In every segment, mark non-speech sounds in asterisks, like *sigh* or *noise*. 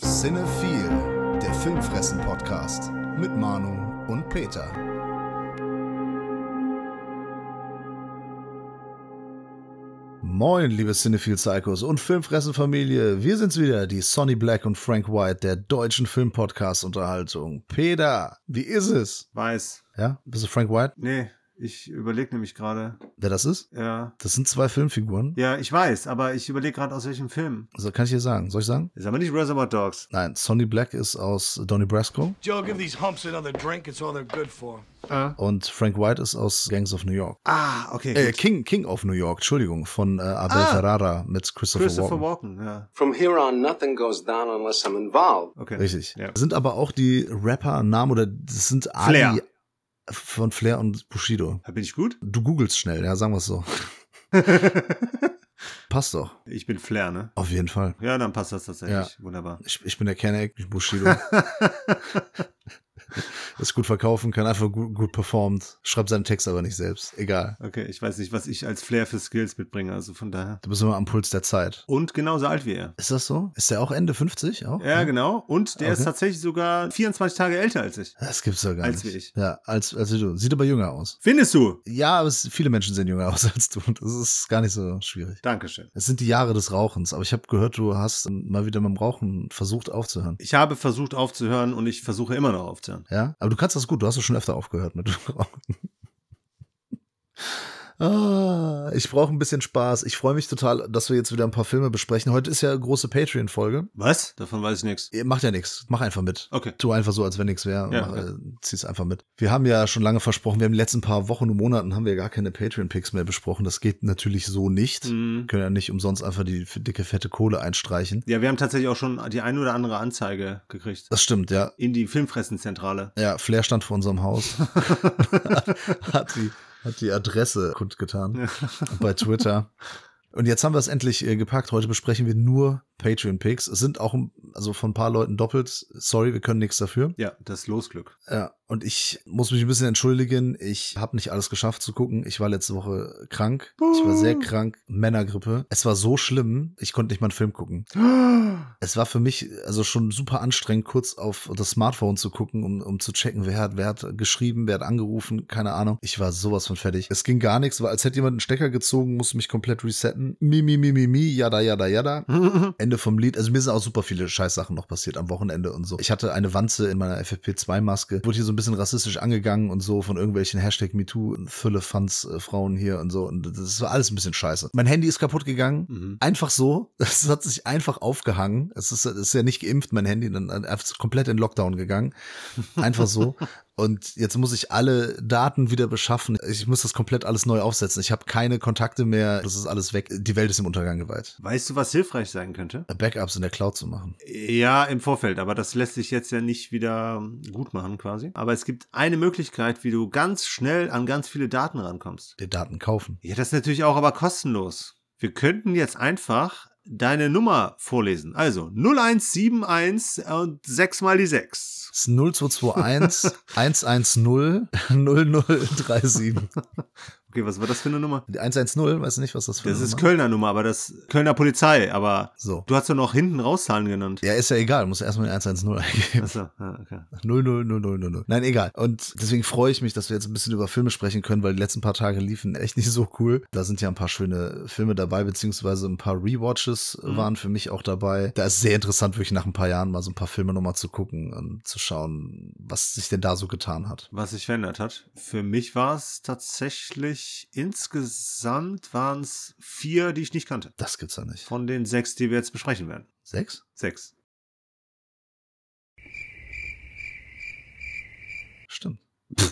Cinephile, der Filmfressen-Podcast mit Manu und Peter. Moin, liebe Cinephile Psychos und Filmfressen-Familie. Wir sind's wieder, die Sonny Black und Frank White der deutschen Filmpodcast-Unterhaltung. Peter, wie ist es? Weiß. Ja, bist du Frank White? Nee, ich überlege nämlich gerade. Wer das ist? Ja. Das sind zwei Filmfiguren. Ja, ich weiß, aber ich überlege gerade aus welchem Film. Also kann ich dir sagen. Soll ich sagen? Ist aber nicht Reservoir Dogs. Nein, Sonny Black ist aus Donnie Brasco Joe, give these humps another drink. It's all they're good for. und Frank White ist aus Gangs of New York. Ah, okay. Äh. King, King of New York, Entschuldigung, von äh, Abel Ah. Ferrara mit Christopher, Christopher Walken. Walken, ja. From here on, nothing goes down unless I'm involved. Okay. Richtig. Ja. Sind aber auch die Rapper-Namen oder das sind Flair. Ali von Flair und Bushido. Bin ich gut? Du googelst schnell, ja, sagen wir es so. *laughs* Passt doch, Ich bin Flair, ne? auf jeden Fall. Ja, dann passt das tatsächlich. Ja. Wunderbar. Ich, ich bin der bin Bushido. *laughs* *laughs* Ist gut verkaufen, kann einfach gut, gut performt. Schreibt seinen Text aber nicht selbst. Egal. Okay, ich weiß nicht, was ich als Flair für Skills mitbringe, also von daher. Du bist immer am Puls der Zeit. Und genauso alt wie er. Ist das so? Ist der auch Ende 50? Auch? Ja, genau. Und der ist Okay. tatsächlich sogar 24 Tage älter als ich. Das gibt's doch gar Als nicht. wie ich. Ja, als, als wie du. Sieht aber jünger aus. Findest du? Ja, aber es, viele Menschen sehen jünger *laughs* aus als du. Das ist gar nicht so schwierig. Dankeschön. Es sind die Jahre des Rauchens, aber ich habe gehört, du hast mal wieder mit dem Rauchen versucht aufzuhören. Ich habe versucht aufzuhören und ich versuche immer noch aufzuhören. Ja, aber du kannst das gut, du hast es schon öfter aufgehört mit *laughs* Rauchen. Ah, ich brauche ein bisschen Spaß. Ich freue mich total, dass wir jetzt wieder ein paar Filme besprechen. Heute ist ja eine große Patreon-Folge. Was? Davon weiß ich nichts. Macht ja nichts. Mach einfach mit. Okay. Tu einfach so, als wenn nichts wäre. Ja, ja. äh, Zieh's einfach mit. Wir haben ja schon lange versprochen, wir haben die letzten paar Wochen und Monaten haben wir gar keine Patreon-Picks mehr besprochen. Das geht natürlich so nicht. Mhm. Wir können ja nicht umsonst einfach die dicke, fette Kohle einstreichen. Ja, wir haben tatsächlich auch schon die ein oder andere Anzeige gekriegt. Das stimmt, ja. In die Filmfressenzentrale. Ja, Flair stand vor unserem Haus. *laughs* *laughs* hat, die, hat die Adresse kundgetan bei Twitter. *laughs* Und jetzt haben wir es endlich äh, gepackt. Heute besprechen wir nur Patreon-Picks. Es sind auch also von ein paar Leuten doppelt. Sorry, wir können nichts dafür. Ja, das Losglück. Ja, und ich muss mich ein bisschen entschuldigen. Ich habe nicht alles geschafft zu gucken. Ich war letzte Woche krank. Ich war sehr krank. Männergrippe. Es war so schlimm, ich konnte nicht mal einen Film gucken. *gasps* Es war für mich also schon super anstrengend, kurz auf das Smartphone zu gucken, um, um zu checken, wer hat, wer hat geschrieben, wer hat angerufen, keine Ahnung. Ich war sowas von fertig. Es ging gar nichts, war als hätte jemand einen Stecker gezogen, musste mich komplett resetten. Mi, mi, mi, mi, mi, yada, yada, yada. *laughs* Ende vom Lied. Also mir sind auch super viele Scheißsachen noch passiert am Wochenende und so. Ich hatte eine Wanze in meiner FFP2-Maske, wurde hier so ein bisschen rassistisch angegangen und so von irgendwelchen Hashtag MeToo, Fülle Fans äh, Frauen hier und so. Und das war alles ein bisschen scheiße. Mein Handy ist kaputt gegangen. Mhm. Einfach so. *laughs* Es hat sich einfach aufgehangen. Es ist, es ist ja nicht geimpft, mein Handy, dann einfach komplett in Lockdown gegangen. Einfach so. *laughs* Und jetzt muss ich alle Daten wieder beschaffen. Ich muss das komplett alles neu aufsetzen. Ich habe keine Kontakte mehr. Das ist alles weg. Die Welt ist im Untergang geweiht. Weißt du, was hilfreich sein könnte? Backups in der Cloud zu machen. Ja, im Vorfeld, aber das lässt sich jetzt ja nicht wieder gut machen quasi. Aber es gibt eine Möglichkeit, wie du ganz schnell an ganz viele Daten rankommst. Die Daten kaufen. Ja, das ist natürlich auch aber kostenlos. Wir könnten jetzt einfach deine Nummer vorlesen. Also 0171 und 6 mal die 6. Das ist 0221 110 0037. Okay, was war das für eine Nummer? Die 110, weißt du nicht, was das für Das eine ist Nummer Kölner Nummer, aber das Kölner Polizei, aber So. du hast doch noch hinten rauszahlen genannt. Ja, ist ja egal. Muss erstmal die 110 eingeben. Achso, ja, okay. 000000. Nein, egal. Und deswegen freue ich mich, dass wir jetzt ein bisschen über Filme sprechen können, weil die letzten paar Tage liefen echt nicht so cool. Da sind ja ein paar schöne Filme dabei, beziehungsweise ein paar Rewatches Mhm. waren für mich auch dabei. Da ist sehr interessant, wirklich nach ein paar Jahren mal so ein paar Filme nochmal zu gucken und zu schauen, was sich denn da so getan hat. Was sich verändert hat. Für mich war es tatsächlich insgesamt waren es vier, die ich nicht kannte. Das gibt's ja nicht. Von den sechs, die wir jetzt besprechen werden. Sechs? Sechs. Stimmt. *laughs* *laughs*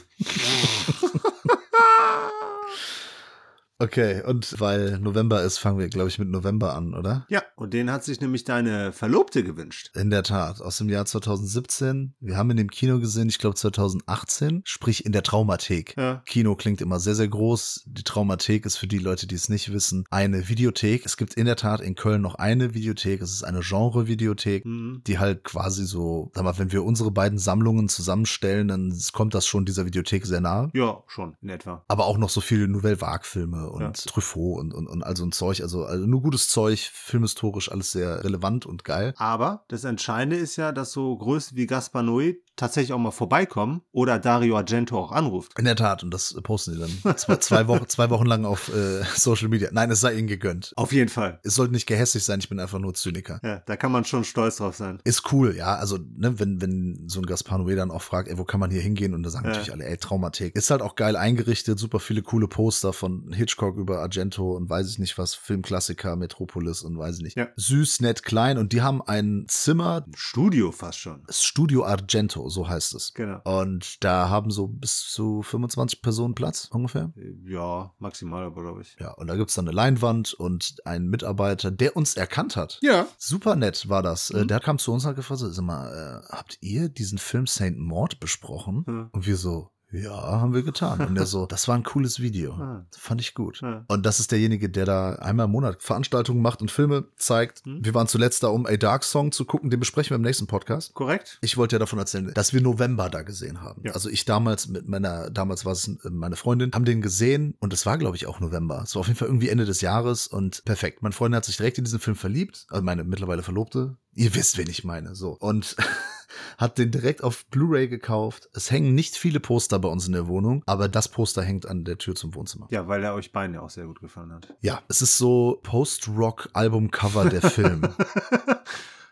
Okay, und weil November ist, fangen wir, glaube ich, mit November an, oder? Ja, und den hat sich nämlich deine Verlobte gewünscht. In der Tat, aus dem Jahr 2017. Wir haben in dem Kino gesehen, ich glaube 2018, sprich in der Traumathek. Ja. Kino klingt immer sehr, sehr groß. Die Traumathek ist für die Leute, die es nicht wissen, eine Videothek. Es gibt in der Tat in Köln noch eine Videothek. Es ist eine Genre-Videothek, Mhm. die halt quasi so, sag mal, wenn wir unsere beiden Sammlungen zusammenstellen, dann kommt das schon dieser Videothek sehr nahe. Ja, schon, in etwa. Aber auch noch so viele Nouvelle Vague-Filme und Ja. Truffaut und, und, und all so ein Zeug. Also, also nur gutes Zeug, filmhistorisch alles sehr relevant und geil. Aber das Entscheidende ist ja, dass so Größen wie Gaspar Noé tatsächlich auch mal vorbeikommen oder Dario Argento auch anruft. In der Tat, und das posten die dann zwei, zwei, Wochen, zwei Wochen lang auf äh, *laughs* Social Media. Nein, es sei ihnen gegönnt. Auf jeden Fall. Es sollte nicht gehässig sein, ich bin einfach nur Zyniker. Ja, da kann man schon stolz drauf sein. Ist cool, ja. Also, ne, wenn, wenn so ein Gaspar Noé dann auch fragt, ey, wo kann man hier hingehen? Und da sagen Ja. natürlich alle, ey, Traumathek. Ist halt auch geil eingerichtet, super viele coole Poster von Hitchcock über Argento und weiß ich nicht was, Filmklassiker, Metropolis und weiß ich nicht. Ja. Süß, nett, klein und die haben ein Zimmer, Studio fast schon. Studio Argento, so heißt es. Genau. Und da haben so bis zu 25 Personen Platz ungefähr. Ja, maximal, aber glaube ich. Ja, und da gibt's dann eine Leinwand und einen Mitarbeiter, der uns erkannt hat. Ja. Super nett war das. Äh, Mhm. Der kam zu uns und hat gefragt, sag mal, äh, habt ihr diesen Film Saint Maud besprochen? Ja. Und wir so, ja, haben wir getan. Und er so, *laughs* das war ein cooles Video. Ah. Fand ich gut. Ja. Und das ist derjenige, der da einmal im Monat Veranstaltungen macht und Filme zeigt. Mhm. Wir waren zuletzt da, um A Dark Song zu gucken. Den besprechen wir im nächsten Podcast. Korrekt? Ich wollte ja davon erzählen, dass wir November da gesehen haben. Ja. Also ich damals mit meiner, damals war es äh, meine Freundin, haben den gesehen und es war, glaube ich, auch November. Es war auf jeden Fall irgendwie Ende des Jahres und perfekt. Meine Freundin hat sich direkt in diesen Film verliebt, also meine mittlerweile Verlobte. Ihr wisst, wen ich meine, so. Und *laughs* hat den direkt auf Blu-ray gekauft. Es hängen nicht viele Poster bei uns in der Wohnung, aber das Poster hängt an der Tür zum Wohnzimmer. Ja, weil er euch beiden ja auch sehr gut gefallen hat. Ja, es ist so Post-Rock-Album-Cover der Film. *laughs*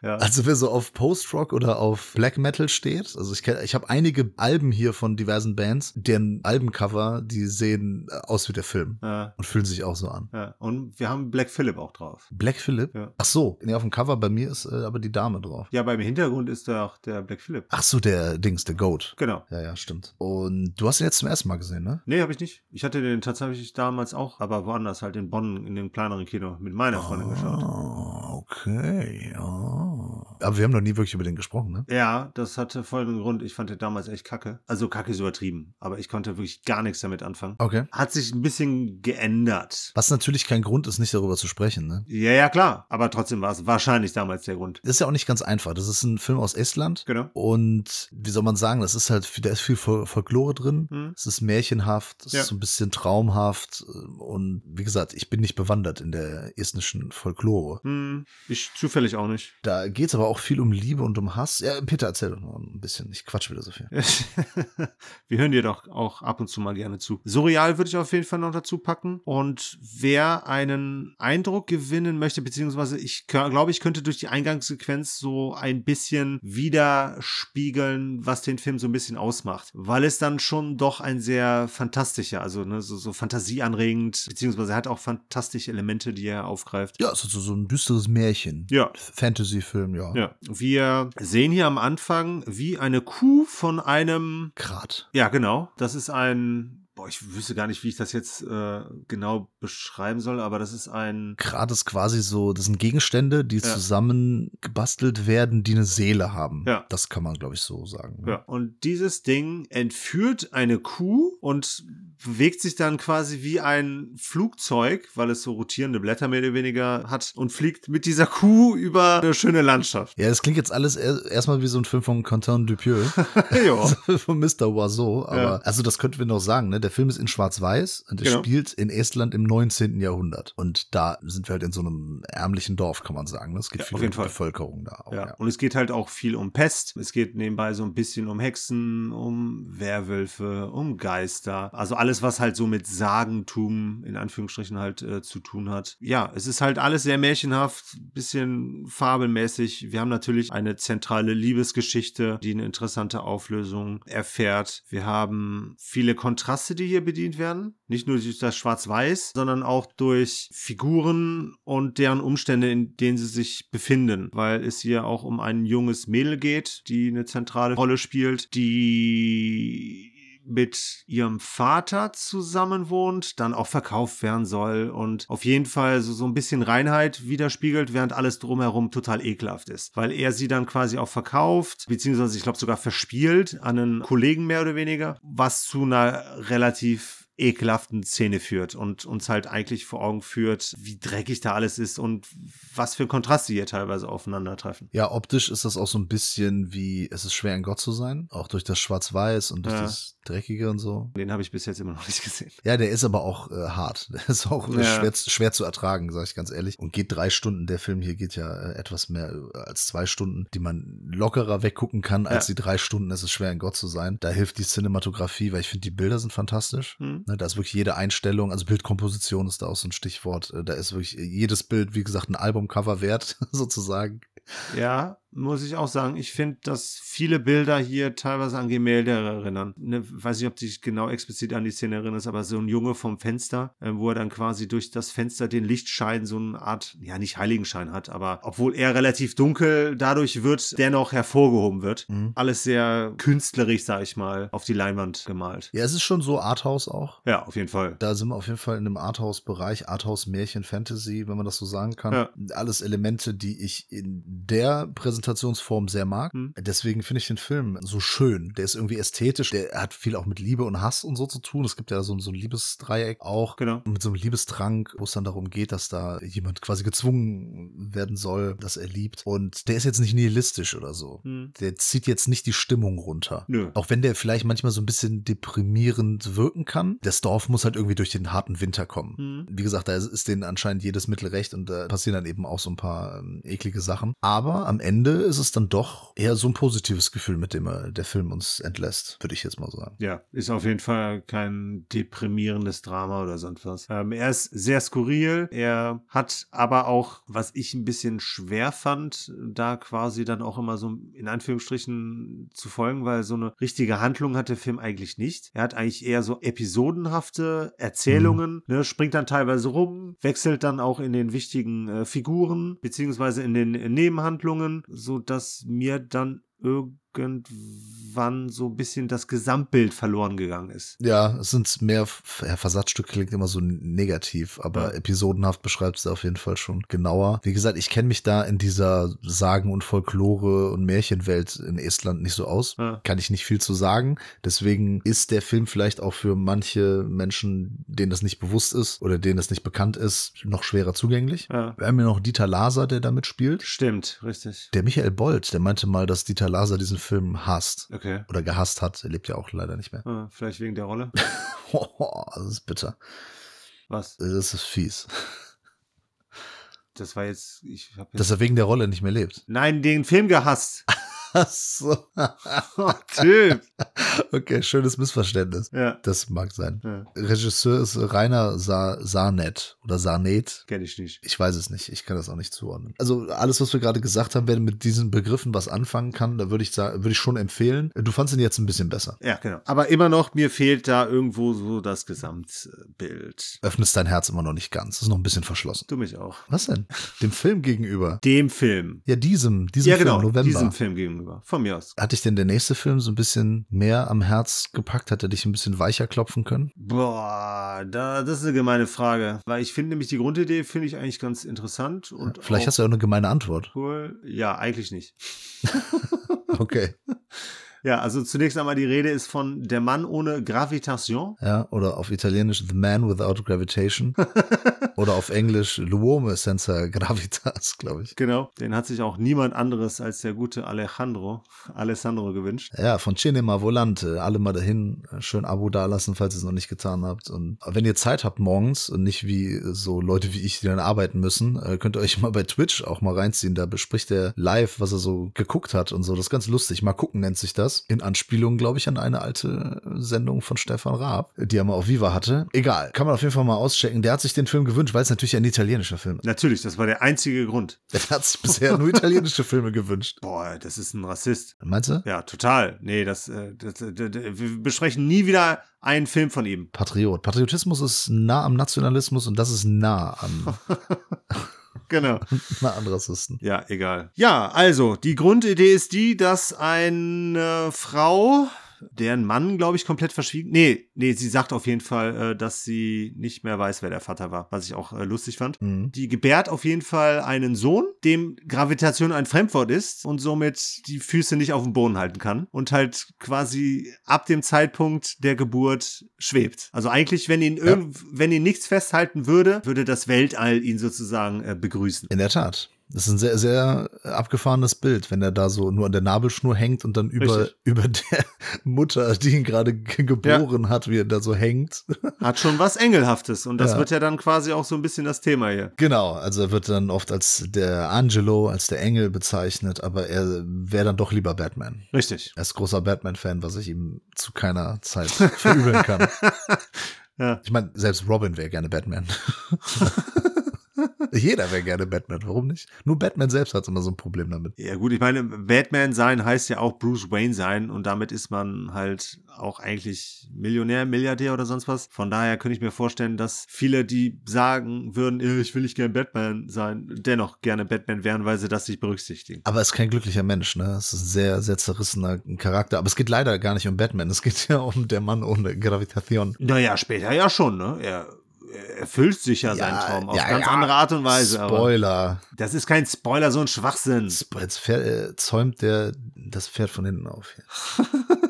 Ja. Also wer so auf Post-Rock oder auf Black Metal steht, also ich, ich habe einige Alben hier von diversen Bands, deren Albencover, die sehen äh, aus wie der Film ja. und fühlen sich auch so an. ja. Und wir haben Black Phillip auch drauf. Black Phillip? Ja. Ach so, nee, auf dem Cover bei mir ist äh, aber die Dame drauf. Ja, beim Hintergrund ist da auch der Black Phillip. Ach so, der Dings, der Goat. Genau. Ja, ja, stimmt. Und du hast ihn jetzt zum ersten Mal gesehen, ne? Nee, habe ich nicht. Ich hatte den tatsächlich damals auch, aber woanders halt in Bonn in dem kleineren Kino mit meiner Freundin geschaut. Ah, okay, ja. Aber wir haben noch nie wirklich über den gesprochen, ne? Ja, das hatte folgenden Grund. Ich fand den damals echt kacke. Also kacke ist übertrieben, aber ich konnte wirklich gar nichts damit anfangen. Okay. Hat sich ein bisschen geändert. Was natürlich kein Grund ist, nicht darüber zu sprechen, ne? Ja, ja, klar. Aber trotzdem war es wahrscheinlich damals der Grund. Das ist ja auch nicht ganz einfach. Das ist ein Film aus Estland. Genau. Und wie soll man sagen, das ist halt, da ist viel Fol- Folklore drin. Hm. Es ist märchenhaft, es Ja. ist so ein bisschen traumhaft. Und wie gesagt, ich bin nicht bewandert in der estnischen Folklore. Hm, ich zufällig auch nicht. Da geht es aber auch viel um Liebe und um Hass. Ja, Peter, erzähl doch noch ein bisschen. Ich quatsch wieder so viel. *laughs* Wir hören dir doch auch ab und zu mal gerne zu. Surreal würde ich auf jeden Fall noch dazu packen. Und wer einen Eindruck gewinnen möchte, beziehungsweise ich glaube, ich könnte durch die Eingangssequenz so ein bisschen widerspiegeln, was den Film so ein bisschen ausmacht. Weil es dann schon doch ein sehr fantastischer, also ne, so, so fantasieanregend, beziehungsweise er hat auch fantastische Elemente, die er aufgreift. Ja, es ist so, so ein düsteres Märchen. Ja. Fantasy-Film, ja. Ja, wir sehen hier am Anfang, wie eine Kuh von einem Grad. ja, genau. Das ist ein. Boah, ich wüsste gar nicht, wie ich das jetzt äh, genau beschreiben soll, aber das ist ein. Grad ist quasi so, das sind Gegenstände, die Ja. zusammen gebastelt werden, die eine Seele haben. Ja. Das kann man, glaube ich, so sagen. ne? Ja. Und dieses Ding entführt eine Kuh und bewegt sich dann quasi wie ein Flugzeug, weil es so rotierende Blätter mehr oder weniger hat und fliegt mit dieser Kuh über eine schöne Landschaft. Ja, das klingt jetzt alles er- erstmal wie so ein Film von Quentin Dupieux. *laughs* *laughs* ja. von Mr. Oiseau. Aber Ja. also das könnten wir noch sagen, ne? Der Film ist in Schwarz-Weiß und er Genau. spielt in Estland im 19. Jahrhundert. Und da sind wir halt in so einem ärmlichen Dorf, kann man sagen. ne? Es geht Ja, viel um Fall. Bevölkerung da auch. Ja. Ja. Und es geht halt auch viel um Pest. Es geht nebenbei so ein bisschen um Hexen, um Werwölfe, um Geister. Also alles, was halt so mit Sagentum in Anführungsstrichen halt äh, zu tun hat. Ja, es ist halt alles sehr märchenhaft, bisschen fabelmäßig. Wir haben natürlich eine zentrale Liebesgeschichte, die eine interessante Auflösung erfährt. Wir haben viele Kontraste, die hier bedient werden. Nicht nur durch das Schwarz-Weiß, sondern auch durch Figuren und deren Umstände, in denen sie sich befinden. Weil es hier auch um ein junges Mädel geht, die eine zentrale Rolle spielt, die mit ihrem Vater zusammen wohnt, dann auch verkauft werden soll und auf jeden Fall so, so ein bisschen Reinheit widerspiegelt, während alles drumherum total ekelhaft ist. Weil er sie dann quasi auch verkauft, beziehungsweise ich glaube sogar verspielt an einen Kollegen mehr oder weniger, was zu einer relativ ekelhaften Szene führt und uns halt eigentlich vor Augen führt, wie dreckig da alles ist und was für Kontraste hier teilweise aufeinandertreffen. Ja, optisch ist das auch so ein bisschen wie, es ist schwer, ein Gott zu sein. Auch durch das Schwarz-Weiß und durch Ja. das Dreckige und so. Den habe ich bis jetzt immer noch nicht gesehen. Ja, der ist aber auch äh, hart. *laughs* Der ist auch äh, Ja. schwer, schwer zu ertragen, sage ich ganz ehrlich. Und geht drei Stunden. Der Film hier geht ja äh, etwas mehr äh, als zwei Stunden, die man lockerer weggucken kann, als Ja. die drei Stunden. Es ist schwer, ein Gott zu sein. Da hilft die Cinematografie, weil ich finde, die Bilder sind fantastisch. Hm. Ne, da ist wirklich jede Einstellung, also Bildkomposition ist da auch so ein Stichwort. Äh, Da ist wirklich jedes Bild, wie gesagt, ein Albumcover wert, *laughs* sozusagen. Ja, muss ich auch sagen. Ich finde, dass viele Bilder hier teilweise an Gemälde erinnern. Ne, weiß nicht, ob dich genau explizit an die Szene erinnerst, aber so ein Junge vom Fenster, äh, wo er dann quasi durch das Fenster den Lichtschein so eine Art, ja, nicht Heiligenschein hat, aber obwohl er relativ dunkel dadurch wird, dennoch hervorgehoben wird. Mhm. Alles sehr künstlerisch, sag ich mal, auf die Leinwand gemalt. Ja, es ist schon so Arthouse auch. Ja, auf jeden Fall. Da sind wir auf jeden Fall in einem Arthouse-Bereich, Arthouse-Märchen-Fantasy, wenn man das so sagen kann. Ja. Alles Elemente, die ich in der Präsentationsform sehr mag. Hm. Deswegen finde ich den Film so schön. Der ist irgendwie ästhetisch, der hat viel auch mit Liebe und Hass und so zu tun. Es gibt ja so, so ein Liebesdreieck auch. Genau. Mit so einem Liebestrank, wo es dann darum geht, dass da jemand quasi gezwungen werden soll, dass er liebt. Und der ist jetzt nicht nihilistisch oder so. Hm. Der zieht jetzt nicht die Stimmung runter. Nö. Auch wenn der vielleicht manchmal so ein bisschen deprimierend wirken kann. Das Dorf muss halt irgendwie durch den harten Winter kommen. Hm. Wie gesagt, da ist, ist denen anscheinend jedes Mittel recht und da passieren dann eben auch so ein paar ähm, eklige Sachen. Aber am Ende ist es dann doch eher so ein positives Gefühl, mit dem er, der Film uns entlässt, würde ich jetzt mal sagen. Ja, ist auf jeden Fall kein deprimierendes Drama oder sonst was. Ähm, er ist sehr skurril. Er hat aber auch, was ich ein bisschen schwer fand, da quasi dann auch immer so in Anführungsstrichen zu folgen, weil so eine richtige Handlung hat der Film eigentlich nicht. Er hat eigentlich eher so episodenhafte Erzählungen, ne, springt dann teilweise rum, wechselt dann auch in den wichtigen äh, Figuren, beziehungsweise in den äh, Nebenhandlungen, so dass mir dann irgendwann so ein bisschen das Gesamtbild verloren gegangen ist. Ja, es sind mehr, ja, Versatzstücke klingt immer so negativ, aber Ja. episodenhaft beschreibt es auf jeden Fall schon genauer. Wie gesagt, ich kenne mich da in dieser Sagen- und Folklore- und Märchenwelt in Estland nicht so aus. Ja. Kann ich nicht viel zu sagen. Deswegen ist der Film vielleicht auch für manche Menschen, denen das nicht bewusst ist oder denen das nicht bekannt ist, noch schwerer zugänglich. Wir haben ja noch Dieter Laser, der da mitspielt. Stimmt, richtig. Der Michael Bold, der meinte mal, dass Dieter Laser diesen Film hasst. Okay. Oder gehasst hat. Er lebt ja auch leider nicht mehr. Ah, vielleicht wegen der Rolle. *laughs* das ist bitter. Was? Das ist fies. Das war jetzt. Ich hab jetzt Dass er wegen der Rolle nicht mehr lebt. Nein, den Film gehasst. *laughs* *laughs* So. Typ. Okay, schönes Missverständnis. Ja. Das mag sein. ja. Regisseur ist Rainer Sa Sarnet oder Sarnet. Kenn ich nicht. Ich weiß es nicht. Ich kann das auch nicht zuordnen. Also alles, was wir gerade gesagt haben, wer mit diesen Begriffen was anfangen kann, da würde ich sagen, würde ich schon empfehlen. Du fandst ihn jetzt ein bisschen besser. Ja, genau. Aber immer noch, mir fehlt da irgendwo so das Gesamtbild. Öffnest dein Herz immer noch nicht ganz. Das ist noch ein bisschen verschlossen. Du mich auch. Was denn? Dem Film gegenüber. Dem Film. Ja, diesem, diesem ja, Film, genau. November. Diesem Film gegenüber. Von mir aus. Hat dich denn der nächste Film so ein bisschen mehr am Herz gepackt? Hat er dich ein bisschen weicher klopfen können? Boah, da, das ist eine gemeine Frage. Weil ich finde nämlich die Grundidee finde ich eigentlich ganz interessant. Und Vielleicht auch hast du ja auch eine gemeine Antwort. cool. Ja, eigentlich nicht. *laughs* Okay. *laughs* Ja, also zunächst einmal die Rede ist von Der Mann ohne Gravitation. Ja, oder auf Italienisch The Man Without Gravitation. *laughs* oder auf Englisch L'uomo senza gravitas, glaube ich. Genau. Den hat sich auch niemand anderes als der gute Alejandro, Alessandro gewünscht. Ja, von Cinema Volante. Alle mal dahin. Schön Abo dalassen, falls ihr es noch nicht getan habt. Und wenn ihr Zeit habt morgens und nicht wie so Leute wie ich, die dann arbeiten müssen, äh, könnt ihr euch mal bei Twitch auch mal reinziehen. Da bespricht er live, was er so geguckt hat und so. Das ist ganz lustig. Mal gucken nennt sich das. In Anspielung, glaube ich, an eine alte Sendung von Stefan Raab, die er mal auf Viva hatte. Egal. Kann man auf jeden Fall mal auschecken. Der hat sich den Film gewünscht, weil es natürlich ein italienischer Film ist. Natürlich, das war der einzige Grund. *laughs* Der hat sich bisher nur italienische Filme gewünscht. Boah, das ist ein Rassist. Meinst du? Ja, total. Nee, das, äh, das, das, das wir besprechen nie wieder einen Film von ihm. Patriot. Patriotismus ist nah am Nationalismus und das ist nah an, *laughs* Genau. nah an Rassisten. Ja, egal. Ja, also, die Grundidee ist die, dass eine Frau, deren Mann, glaube ich, komplett verschwiegen. Nee, nee, sie sagt auf jeden Fall, äh, dass sie nicht mehr weiß, wer der Vater war, was ich auch äh, lustig fand. Mhm. Die gebärt auf jeden Fall einen Sohn, dem Gravitation ein Fremdwort ist und somit die Füße nicht auf dem Boden halten kann und halt quasi ab dem Zeitpunkt der Geburt schwebt. Also eigentlich, wenn ihn, irgend, wenn ihn nichts festhalten würde, würde das Weltall ihn sozusagen äh, begrüßen. In der Tat. Das ist ein sehr, sehr abgefahrenes Bild, wenn er da so nur an der Nabelschnur hängt und dann über, Richtig. über der Mutter, die ihn gerade ge- geboren hat, wie er da so hängt. Hat schon was Engelhaftes und das Ja. wird ja dann quasi auch so ein bisschen das Thema hier. Genau, also er wird dann oft als der Angelo, als der Engel bezeichnet, aber er wäre dann doch lieber Batman. Richtig. Er ist großer Batman-Fan, was ich ihm zu keiner Zeit verübeln kann. *laughs* Ja. Ich meine, selbst Robin wäre gerne Batman. *laughs* Jeder wäre gerne Batman, warum nicht? Nur Batman selbst hat immer so ein Problem damit. Ja gut, ich meine, Batman sein heißt ja auch Bruce Wayne sein und damit ist man halt auch eigentlich Millionär, Milliardär oder sonst was. Von daher könnte ich mir vorstellen, dass viele, die sagen würden, "Äh, ich will nicht gern Batman sein, dennoch gerne Batman wären, weil sie das nicht berücksichtigen. Aber er ist kein glücklicher Mensch, ne? Es ist ein sehr, sehr zerrissener Charakter. Aber es geht leider gar nicht um Batman. Es geht ja um der Mann ohne Gravitation. Naja, später ja schon, ne? Er erfüllt sich ja, seinen Traum auf ja, ganz ja. andere Art und Weise. Spoiler. das ist kein Spoiler, so ein Schwachsinn. Jetzt fährt, äh, zäumt der das Pferd von hinten auf. *laughs*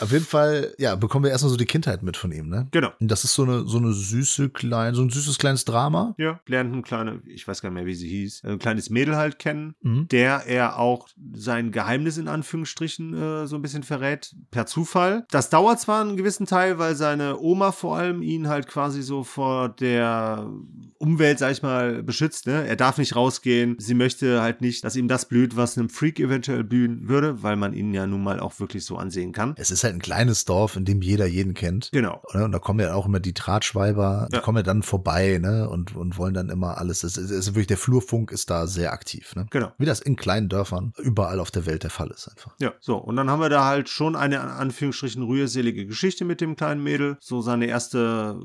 Auf jeden Fall, ja, bekommen wir erstmal so die Kindheit mit von ihm, ne? Genau. Und Das ist so eine, so eine süße kleine, so ein süßes kleines Drama. Ja, lernt ein kleine, ich weiß gar nicht mehr, wie sie hieß, ein kleines Mädel halt kennen, Mhm. der er auch sein Geheimnis in Anführungsstrichen äh, so ein bisschen verrät, per Zufall. Das dauert zwar einen gewissen Teil, weil seine Oma vor allem ihn halt quasi so vor der Umwelt, sag ich mal, beschützt. Ne? Er darf nicht rausgehen. Sie möchte halt nicht, dass ihm das blüht, was einem Freak eventuell blühen würde, weil man ihn ja nun mal auch wirklich so ansehen kann. Es ist halt ein kleines Dorf, in dem jeder jeden kennt. Genau. Ne? Und da kommen ja auch immer die Drahtschweiber, die Ja. kommen ja dann vorbei, ne? Und, und wollen dann immer alles. Es ist, es ist wirklich, der Flurfunk ist da sehr aktiv, ne? Genau. Wie das in kleinen Dörfern überall auf der Welt der Fall ist einfach. Ja, so. Und dann haben wir da halt schon eine, in Anführungsstrichen, rührselige Geschichte mit dem kleinen Mädel. So seine erste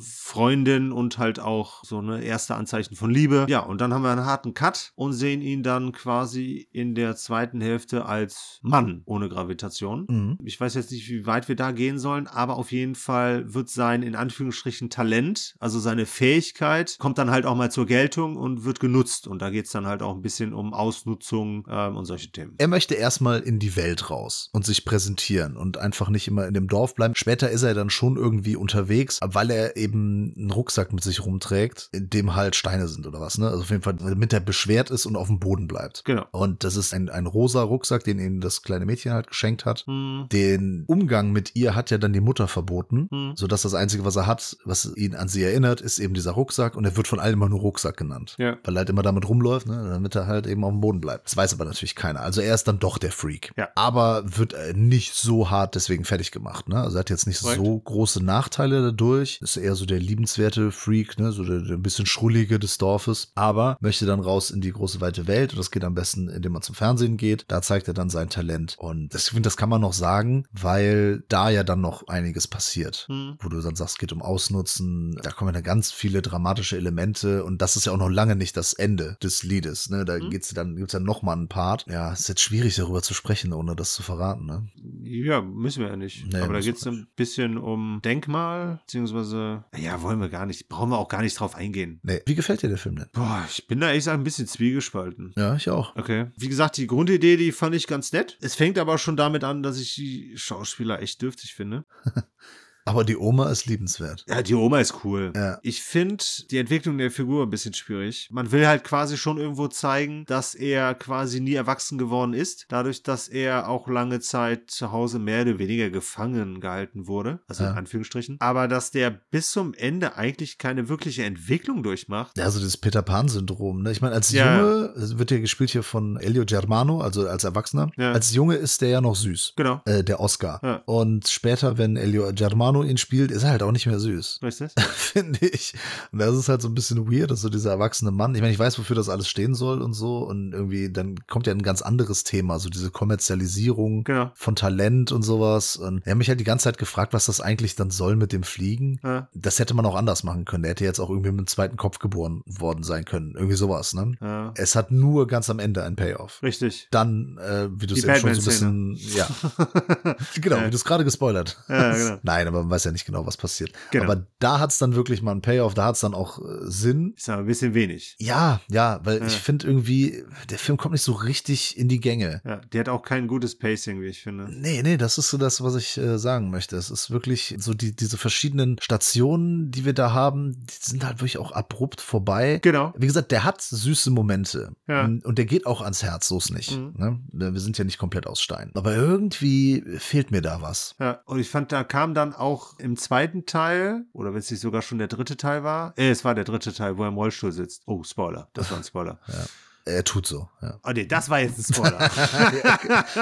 Freundin und halt auch so eine erste Anzeichen von Liebe. Ja, und dann haben wir einen harten Cut und sehen ihn dann quasi in der zweiten Hälfte als Mann ohne Gravitation. Mhm. Ich weiß jetzt nicht, wie weit wir da gehen sollen, aber auf jeden Fall wird sein, in Anführungsstrichen, Talent, also seine Fähigkeit, kommt dann halt auch mal zur Geltung und wird genutzt. Und da geht es dann halt auch ein bisschen um Ausnutzung ähm, und solche Themen. Er möchte erstmal in die Welt raus und sich präsentieren und einfach nicht immer in dem Dorf bleiben. Später ist er dann schon irgendwie unterwegs, weil er eben einen Rucksack mit sich rumträgt, in dem halt Steine sind oder was, ne? Also auf jeden Fall, damit er beschwert ist und auf dem Boden bleibt. Genau. Und das ist ein, ein rosa Rucksack, den ihm das kleine Mädchen halt geschenkt hat. Hm, Den Umgang mit ihr hat ja dann die Mutter verboten, hm. sodass das Einzige, was er hat, was ihn an sie erinnert, ist eben dieser Rucksack und er wird von allen immer nur Rucksack genannt. Ja. Weil er halt immer damit rumläuft, ne, damit er halt eben auf dem Boden bleibt. Das weiß aber natürlich keiner. Also er ist dann doch der Freak. Ja. Aber wird äh, nicht so hart deswegen fertig gemacht. Ne? Also er hat jetzt nicht Korrekt. so große Nachteile dadurch. Ist eher so der liebenswerte Freak, ne? so der, der ein bisschen schrullige des Dorfes. Aber möchte dann raus in die große weite Welt und das geht am besten, indem man zum Fernsehen geht. Da zeigt er dann sein Talent. Und das, ich finde, das kann man noch sagen, weil da ja dann noch einiges passiert Hm. wo du dann sagst, es geht um Ausnutzen, da kommen dann ganz viele dramatische Elemente und das ist ja auch noch lange nicht das Ende des Liedes, ne? Da Mhm. geht's dann, gibt's dann noch mal einen Part. Ja, ist jetzt schwierig darüber zu sprechen, ohne das zu verraten, ne? Ja, müssen wir ja nicht. Nee, Aber da geht es ein bisschen um Denkmal, beziehungsweise, ja, wollen wir gar nicht, brauchen wir auch gar nicht drauf eingehen. Nee. Wie gefällt dir der Film denn? Boah, ich bin da ehrlich gesagt ein bisschen zwiegespalten. Ja, ich auch. Okay. Wie gesagt, die Grundidee, die fand ich ganz nett. Es fängt aber schon damit an, dass ich die Schauspieler echt dürftig finde. *laughs* Aber die Oma ist liebenswert. Ja, die Oma ist cool. Ja. Ich finde die Entwicklung der Figur ein bisschen schwierig. Man will halt quasi schon irgendwo zeigen, dass er quasi nie erwachsen geworden ist. Dadurch, dass er auch lange Zeit zu Hause mehr oder weniger gefangen gehalten wurde. Also Ja. in Anführungsstrichen. Aber dass der bis zum Ende eigentlich keine wirkliche Entwicklung durchmacht. Ja, so das Peter Pan-Syndrom. Ne? Ich meine, als Ja. Junge, wird ja gespielt hier von Elio Germano, also als Erwachsener. Ja. Als Junge ist der ja noch süß. Genau. Äh, der Oscar. Und später, wenn Elio Germano Bono ihn spielt, ist er halt auch nicht mehr süß. Weißt du? *laughs* Finde ich. Und das ist halt so ein bisschen weird, dass so dieser erwachsene Mann, ich meine, ich weiß, wofür das alles stehen soll und so. Und irgendwie, dann kommt ja ein ganz anderes Thema, so diese Kommerzialisierung Genau. von Talent und sowas. Und er hat mich halt die ganze Zeit gefragt, was das eigentlich dann soll mit dem Fliegen. Ja. Das hätte man auch anders machen können. Der hätte jetzt auch irgendwie mit dem zweiten Kopf geboren worden sein können. Irgendwie sowas, ne? Ja. Es hat nur ganz am Ende einen Payoff. Richtig. Dann, äh, wie du es eben schon so ein bisschen, ja. *laughs* genau, wie du es gerade gespoilert Ja, genau. Nein, aber man weiß ja nicht genau, was passiert. Genau. Aber da hat es dann wirklich mal einen Payoff, da hat es dann auch äh, Sinn. Ist aber ein bisschen wenig. Ja, ja, weil Ja. ich finde irgendwie, der Film kommt nicht so richtig in die Gänge. Ja, die hat auch kein gutes Pacing, wie ich finde. Nee, nee, das ist so das, was ich äh, sagen möchte. Es ist wirklich so die, diese verschiedenen Stationen, die wir da haben, die sind halt wirklich auch abrupt vorbei. Genau. Wie gesagt, der hat süße Momente. Ja. Und und der geht auch ans Herz, so ist nicht. Mhm. Ne? Wir sind ja nicht komplett aus Stein. Aber irgendwie fehlt mir da was. Ja, und ich fand, da kam dann auch im zweiten Teil, oder wenn es nicht sogar schon der dritte Teil war, äh, es war der dritte Teil, wo er im Rollstuhl sitzt. Oh, Spoiler, das war ein Spoiler. *laughs* Er tut so. Ja. Oh nee, das war jetzt ein Spoiler.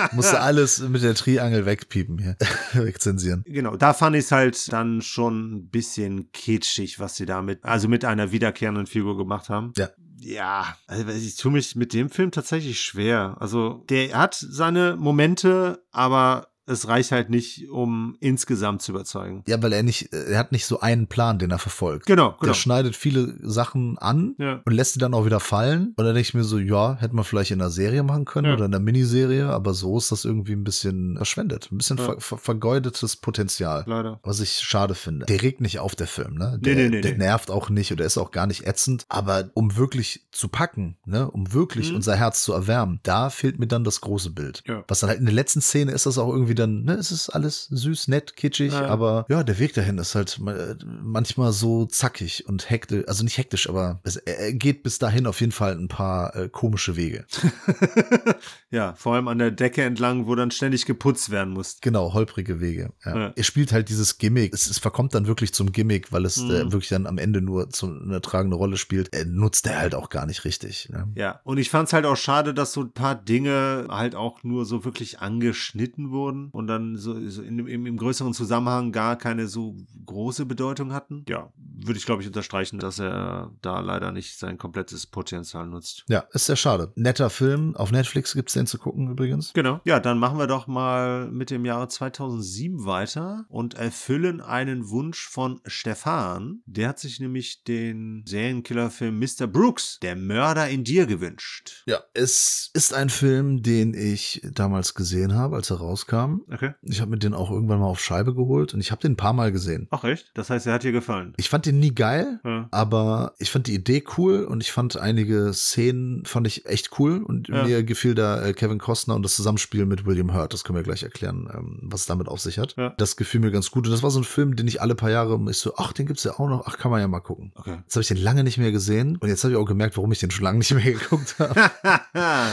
*laughs* Musste alles mit der Triangel wegpiepen hier. *laughs* Wegzensieren. genau, da fand ich es halt dann schon ein bisschen kitschig, was sie damit, also mit einer wiederkehrenden Figur gemacht haben. Ja. Ja, also ich tue mich mit dem Film tatsächlich schwer. Also der hat seine Momente, aber es reicht halt nicht, um insgesamt zu überzeugen. Ja, weil er nicht, er hat nicht so einen Plan, den er verfolgt. Genau, genau. Der schneidet viele Sachen an Ja. und lässt sie dann auch wieder fallen. Und dann denke ich mir so, ja, hätte man vielleicht in einer Serie machen können Ja. oder in einer Miniserie, aber so ist das irgendwie ein bisschen verschwendet. Ein bisschen Ja. ver ver vergeudetes Potenzial. Leider. Was ich schade finde. Der regt nicht auf, der Film, ne? Der, Nee, nee, nee, der nervt auch nicht oder ist auch gar nicht ätzend. Aber um wirklich zu packen, ne? Um wirklich Mhm. unser Herz zu erwärmen, da fehlt mir dann das große Bild. Ja. Was dann halt in der letzten Szene ist das auch irgendwie dann, ne? Es ist alles süß, nett, kitschig, Ja. aber ja, der Weg dahin ist halt äh, manchmal so zackig und hektisch, also nicht hektisch, aber es, er geht bis dahin auf jeden Fall ein paar äh, komische Wege. *laughs* ja, vor allem an der Decke entlang, wo dann ständig geputzt werden muss. Genau, holprige Wege. Ja. Ja. Er spielt halt dieses Gimmick. Es, es verkommt dann wirklich zum Gimmick, weil es Mhm. äh, wirklich dann am Ende nur zu, eine tragende Rolle spielt. Er nutzt er halt auch gar nicht richtig. Ne? Ja, und ich fand es halt auch schade, dass so ein paar Dinge halt auch nur so wirklich angeschnitten wurden und dann so, so in, im, im größeren Zusammenhang gar keine so große Bedeutung hatten. Ja, würde ich glaube ich unterstreichen, dass er da leider nicht sein komplettes Potenzial nutzt. Ja, ist sehr schade. Netter Film. Auf Netflix gibt's den zu gucken übrigens. Genau. Ja, dann machen wir doch mal mit dem Jahre 2007 weiter und erfüllen einen Wunsch von Stefan. Der hat sich nämlich den Serienkillerfilm Mr. Brooks, der Mörder in dir gewünscht. Ja, es ist ein Film, den ich damals gesehen habe, als er rauskam. Okay. Ich habe mir den auch irgendwann mal auf Scheibe geholt und ich habe den ein paar Mal gesehen. Ach echt? Das heißt, er hat dir gefallen. Ich fand den nie geil, Ja. aber ich fand die Idee cool und ich fand einige Szenen fand ich echt cool und Ja. mir gefiel da äh, Kevin Costner und das Zusammenspiel mit William Hurt. Das können wir gleich erklären, ähm, was es damit auf sich hat. Ja. Das gefiel mir ganz gut und das war so ein Film, den ich alle paar Jahre ich so, ach, den gibt's ja auch noch, ach, kann man ja mal gucken. Okay. Jetzt habe ich den lange nicht mehr gesehen und jetzt habe ich auch gemerkt, warum ich den schon lange nicht mehr *laughs* geguckt habe, *laughs*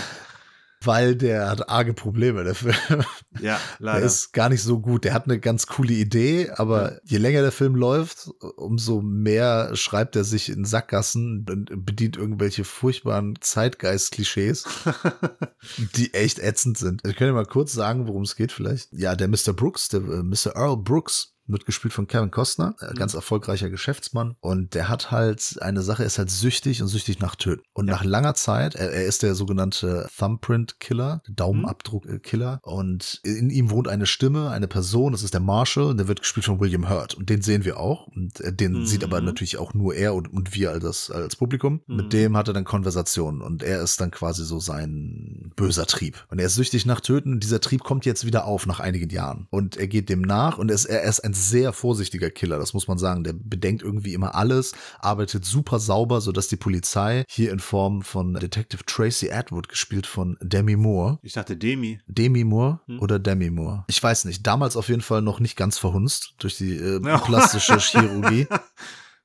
weil der hat arge Probleme, der Film. ja, Der leider. ist gar nicht so gut. Der hat eine ganz coole Idee, aber je länger der Film läuft, umso mehr schreibt er sich in Sackgassen und bedient irgendwelche furchtbaren Zeitgeist-Klischees, *laughs* die echt ätzend sind. Ich könnte mal kurz sagen, worum es geht vielleicht. Ja, der Mr. Brooks, der äh, Mr. Earl Brooks, wird gespielt von Kevin Costner, äh, ganz erfolgreicher Geschäftsmann. Und der hat halt eine Sache, er ist halt süchtig und süchtig nach Töten. Und nach langer Zeit, er, er ist der sogenannte Thumbprint-Killer, Daumenabdruck-Killer. Und in ihm wohnt eine Stimme, eine Person, das ist der Marshall, und der wird gespielt von William Hurt. Und den sehen wir auch. Und äh, den Mhm. sieht aber natürlich auch nur er und, und wir als, als Publikum. Mhm. Mit dem hat er dann Konversationen. Und er ist dann quasi so sein böser Trieb. Und er ist süchtig nach Töten. Und dieser Trieb kommt jetzt wieder auf nach einigen Jahren. Und er geht dem nach. Und er ist, er ist ein sehr vorsichtiger Killer, das muss man sagen. Der bedenkt irgendwie immer alles, arbeitet super sauber, sodass die Polizei hier in Form von Detective Tracy Atwood, gespielt von Demi Moore, Ich dachte Demi. Demi Moore Hm. oder Demi Moore. Ich weiß nicht. Damals auf jeden Fall noch nicht ganz verhunzt durch die äh, plastische *laughs* Chirurgie.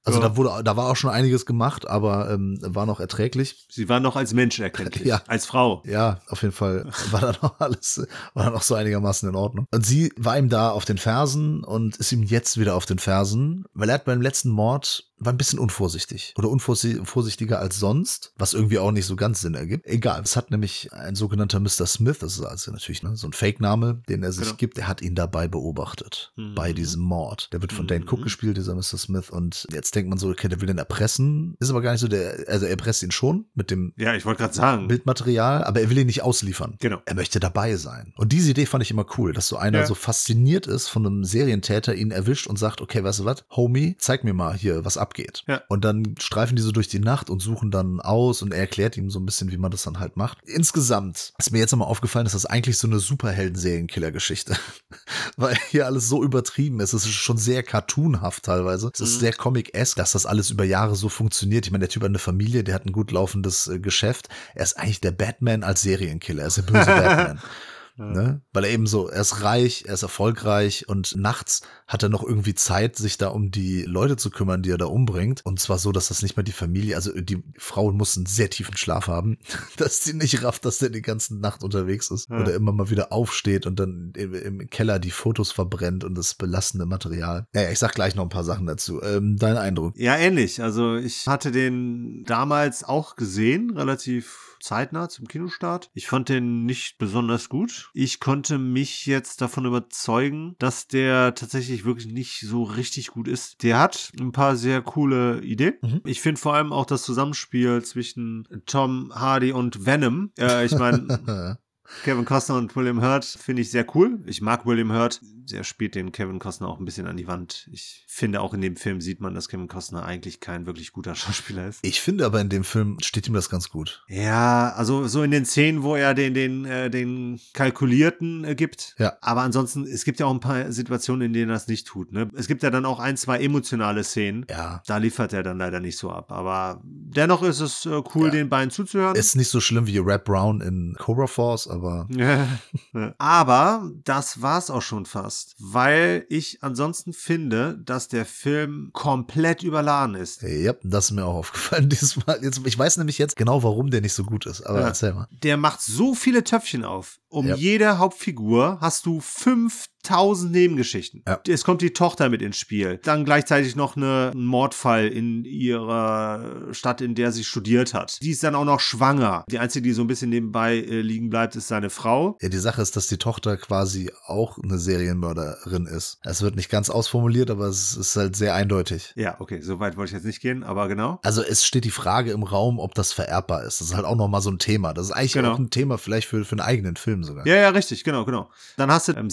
Also Ja. da wurde, da war auch schon einiges gemacht, aber ähm, war noch erträglich. Sie war noch als Mensch erkenntlich. *laughs* Ja. Als Frau. Ja, auf jeden Fall war dann auch alles, war dann auch so einigermaßen in Ordnung. Und sie war ihm da auf den Fersen und ist ihm jetzt wieder auf den Fersen, weil er hat beim letzten Mord war ein bisschen unvorsichtig oder unvorsichtiger als sonst, was irgendwie auch nicht so ganz Sinn ergibt. Egal, es hat nämlich ein sogenannter Mr. Smith, das ist also natürlich ne, so ein Fake-Name, den er sich Genau. gibt, der hat ihn dabei beobachtet, Mhm. bei diesem Mord. Der wird von Dane Mhm. Cook gespielt, dieser Mr. Smith, und jetzt denkt man so, okay, der will den erpressen, ist aber gar nicht so, der, also er erpresst ihn schon mit dem Ja, ich wollte gerade sagen. Bildmaterial, aber er will ihn nicht ausliefern. Genau. Er möchte dabei sein. Und diese Idee fand ich immer cool, dass so einer Ja. so fasziniert ist von einem Serientäter, ihn erwischt und sagt, okay, weißt du was, Homie, zeig mir mal hier, was abgeht. Ja. Und dann streifen die so durch die Nacht und suchen dann aus und er erklärt ihm so ein bisschen, wie man das dann halt macht. Insgesamt ist mir jetzt nochmal aufgefallen, dass das eigentlich so eine Superhelden-Serienkiller-Geschichte. *laughs* Weil hier alles so übertrieben ist. Es ist schon sehr cartoonhaft teilweise. Es ist Mhm. sehr comic-esque, dass das alles über Jahre so funktioniert. Ich meine, der Typ hat eine Familie, der hat ein gut laufendes äh, Geschäft. Er ist eigentlich der Batman als Serienkiller. Er ist der böse *laughs* Batman. Ne? Weil er eben so, er ist reich, er ist erfolgreich und nachts hat er noch irgendwie Zeit, sich da um die Leute zu kümmern, die er da umbringt. Und zwar so, dass das nicht mal die Familie, also die Frauen mussten sehr tiefen Schlaf haben, *laughs* dass sie nicht rafft, dass der die ganze Nacht unterwegs ist. Ja. Oder immer mal wieder aufsteht und dann im, Keller die Fotos verbrennt und das belastende Material. Ja, ja, ich sag gleich noch ein paar Sachen dazu. Ähm, dein Eindruck? Ja, ähnlich. Also ich hatte den damals auch gesehen, relativ zeitnah zum Kinostart. Ich fand den nicht besonders gut. Ich konnte mich jetzt davon überzeugen, dass der tatsächlich wirklich nicht so richtig gut ist. Der hat ein paar sehr coole Ideen. Mhm. Ich finde vor allem auch das Zusammenspiel zwischen Tom Hardy und Venom. Äh, ich meine, *laughs* Kevin Costner und William Hurt finde ich sehr cool. Ich mag William Hurt. Der spielt den Kevin Costner auch ein bisschen an die Wand. Ich finde auch in dem Film sieht man, dass Kevin Costner eigentlich kein wirklich guter *laughs* Schauspieler ist. ich finde aber in dem Film steht ihm das ganz gut. Ja, also so in den Szenen, wo er den, den, äh, den Kalkulierten äh, gibt. Ja. Aber ansonsten, es gibt ja auch ein paar Situationen, in denen er das nicht tut. Ne? Es gibt ja dann auch ein, zwei emotionale Szenen. Ja. Da liefert er dann leider nicht so ab. Aber dennoch ist es äh, cool, Ja. den beiden zuzuhören. Ist nicht so schlimm wie Rap Brown in Cobra Force, aber *laughs* Aber das war's auch schon fast, weil ich ansonsten finde, dass der Film komplett überladen ist. Ja, das ist mir auch aufgefallen *laughs* diesmal. Jetzt, ich weiß nämlich jetzt genau, warum der nicht so gut ist, aber Ja. erzähl mal. Der macht so viele Töpfchen auf. Um Ja. jede Hauptfigur hast du 5000 Nebengeschichten. Ja. Es kommt die Tochter mit ins Spiel. Dann gleichzeitig noch eine, ein Mordfall in ihrer Stadt, in der sie studiert hat. Die ist dann auch noch schwanger. Die einzige, die so ein bisschen nebenbei äh, liegen bleibt, ist seine Frau. Ja, die Sache ist, dass die Tochter quasi auch eine Serienmörderin ist. Es wird nicht ganz ausformuliert, aber es ist halt sehr eindeutig. Ja, okay, so weit wollte ich jetzt nicht gehen, aber genau. Also es steht die Frage im Raum, ob das vererbbar ist. Das ist halt auch nochmal so ein Thema. Das ist eigentlich Genau. auch ein Thema vielleicht für, für einen eigenen Film sogar. Ja, ja, richtig, genau, genau. Dann hast du ähm,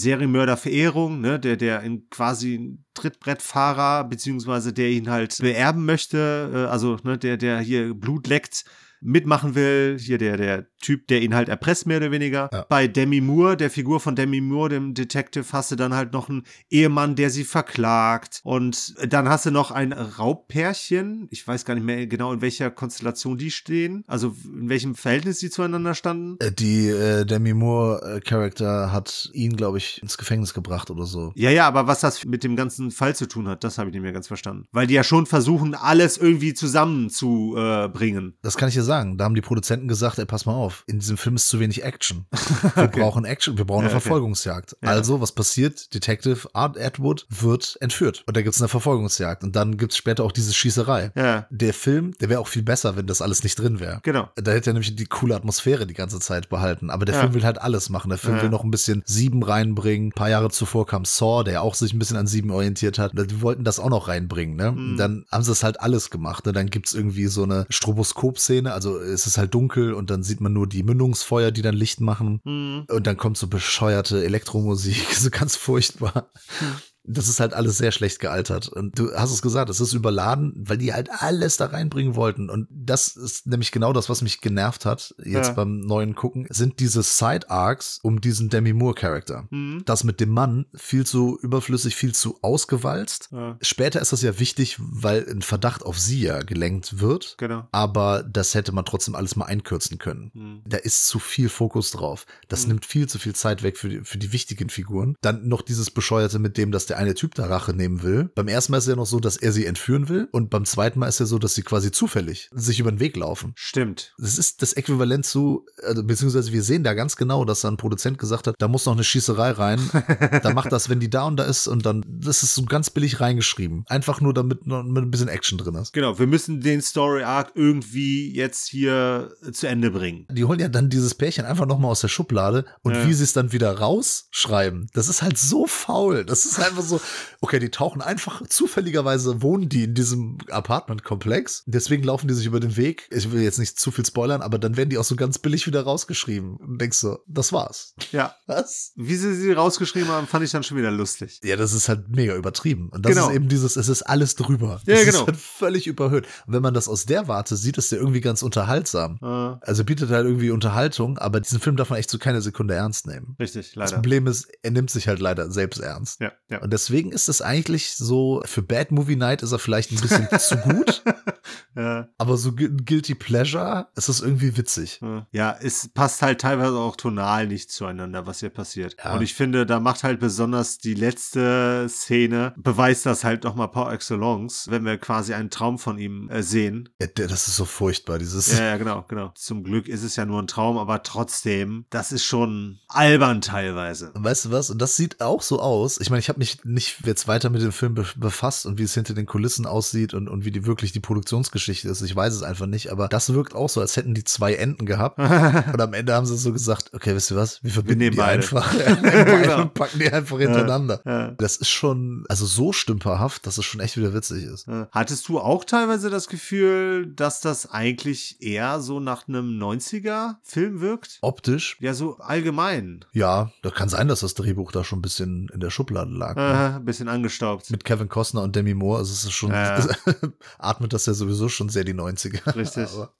Serienmörder-Verehrung, ne, der, der in quasi Trittbrettfahrer, beziehungsweise der ihn halt beerben möchte, äh, also, ne, der, der hier Blut leckt, mitmachen will. Hier der, der Typ, der ihn halt erpresst, mehr oder weniger. Ja. Bei Demi Moore, der Figur von Demi Moore, dem Detective, hast du dann halt noch einen Ehemann, der sie verklagt. Und dann hast du noch ein Raubpärchen. Ich weiß gar nicht mehr genau, in welcher Konstellation die stehen. Also in welchem Verhältnis die zueinander standen. Äh, Die äh, Demi Moore-Charakter hat ihn, glaube ich, ins Gefängnis gebracht oder so. Ja, ja, aber was das mit dem ganzen Fall zu tun hat, das habe ich nicht mehr ganz verstanden. Weil die ja schon versuchen, alles irgendwie zusammenzubringen. Äh, bringen. Das kann ich dir sagen. Da haben die Produzenten gesagt, ey, pass mal auf, in diesem Film ist zu wenig Action. *laughs* Wir brauchen Action, wir brauchen eine Ja, okay. Verfolgungsjagd. Ja. Also, was passiert? Detective Art Atwood wird entführt. Und da gibt's eine Verfolgungsjagd. Und dann gibt's später auch diese Schießerei. ja, Der Film, der wäre auch viel besser, wenn das alles nicht drin wäre. genau. Da hätte er nämlich die coole Atmosphäre die ganze Zeit behalten. Aber der. Film will halt alles machen. Der Film will noch ein bisschen Sieben reinbringen. Ein paar Jahre zuvor kam Saw, der auch sich ein bisschen an Sieben orientiert hat. Die wollten das auch noch reinbringen. Ne? Mhm. Dann haben sie es halt alles gemacht. Ne? Dann gibt's irgendwie so eine Stroboskop-Szene. Also es ist halt dunkel und dann sieht man nur die Mündungsfeuer, die dann Licht machen. Mhm. Und dann kommt so bescheuerte Elektromusik, *laughs* so ganz furchtbar. Das ist halt alles sehr schlecht gealtert. Und du hast es gesagt, es ist überladen, weil die halt alles da reinbringen wollten. Und das ist nämlich genau das, was mich genervt hat, jetzt Ja. beim neuen Gucken, sind diese Side-Arcs um diesen Demi Moore-Charakter. Mhm. Das mit dem Mann viel zu überflüssig, viel zu ausgewalzt. Ja, Später ist das ja wichtig, weil ein Verdacht auf sie ja gelenkt wird. genau. Aber das hätte man trotzdem alles mal einkürzen können. Mhm. Da ist zu viel Fokus drauf. Das Mhm. nimmt viel zu viel Zeit weg für die, für die wichtigen Figuren. Dann noch dieses Bescheuerte mit dem, dass der der eine Typ da Rache nehmen will. Beim ersten Mal ist es ja noch so, dass er sie entführen will und beim zweiten Mal ist ja so, dass sie quasi zufällig sich über den Weg laufen. Stimmt. Das ist das Äquivalent zu, also, beziehungsweise wir sehen da ganz genau, dass da ein Produzent gesagt hat, da muss noch eine Schießerei rein. da macht das, wenn die da und da ist und dann, das ist so ganz billig reingeschrieben. Einfach nur damit noch ein bisschen Action drin ist. Genau, wir müssen den Story Arc irgendwie jetzt hier zu Ende bringen. Die holen ja dann dieses Pärchen einfach nochmal aus der Schublade und Ja. wie sie es dann wieder rausschreiben, das ist halt so faul. Das ist einfach so, okay, die tauchen einfach, zufälligerweise wohnen die in diesem Apartmentkomplex. Deswegen laufen die sich über den Weg. Ich will jetzt nicht zu viel spoilern, aber dann werden die auch so ganz billig wieder rausgeschrieben. Und denkst so, das war's. Ja. Was? Wie sie sie rausgeschrieben haben, fand ich dann schon wieder lustig. Ja, das ist halt mega übertrieben. Und das Genau. ist eben dieses, es ist alles drüber. Ja, das genau. ist halt völlig überhöht. Und wenn man das aus der Warte sieht, ist der irgendwie ganz unterhaltsam. Äh, Also bietet halt irgendwie Unterhaltung, aber diesen Film darf man echt zu keine Sekunde ernst nehmen. richtig, Das leider. Problem ist, er nimmt sich halt leider selbst ernst. Ja, ja. Und deswegen ist es eigentlich so, für Bad Movie Night ist er vielleicht ein bisschen *laughs* zu gut, Ja, aber so Gu- Guilty Pleasure ist es irgendwie witzig. ja, es passt halt teilweise auch tonal nicht zueinander, was hier passiert. Ja. Und ich finde, da macht halt besonders die letzte Szene, beweist das halt nochmal par excellence, wenn wir quasi einen Traum von ihm äh, sehen. Ja, das ist so furchtbar, dieses. Ja, ja, genau, genau. Zum Glück ist es ja nur ein Traum, aber trotzdem, das ist schon albern teilweise. Weißt du was? Und das sieht auch so aus. Ich meine, ich habe mich nicht jetzt weiter mit dem Film be befasst und wie es hinter den Kulissen aussieht und, und wie die wirklich die Produktionsgeschichte ist. Ich weiß es einfach nicht, aber das wirkt auch so, als hätten die zwei Enden gehabt. *laughs* und am Ende haben sie so gesagt, okay, wisst ihr was? Wir verbinden nehmen die beide. einfach *laughs* Genau. und packen die einfach hintereinander. Ja. Das ist schon, also so stümperhaft, dass es schon echt wieder witzig ist. Hattest du auch teilweise das Gefühl, dass das eigentlich eher so nach einem 90er-Film wirkt? Optisch, Ja, so allgemein. ja, da kann sein, dass das Drehbuch da schon ein bisschen in der Schublade lag. ne? Äh, bisschen angestaubt. Mit Kevin Costner und Demi Moore, also es schon, Ja. *laughs* atmet das ja sowieso schon sehr die 90er. *laughs* Richtig. Aber,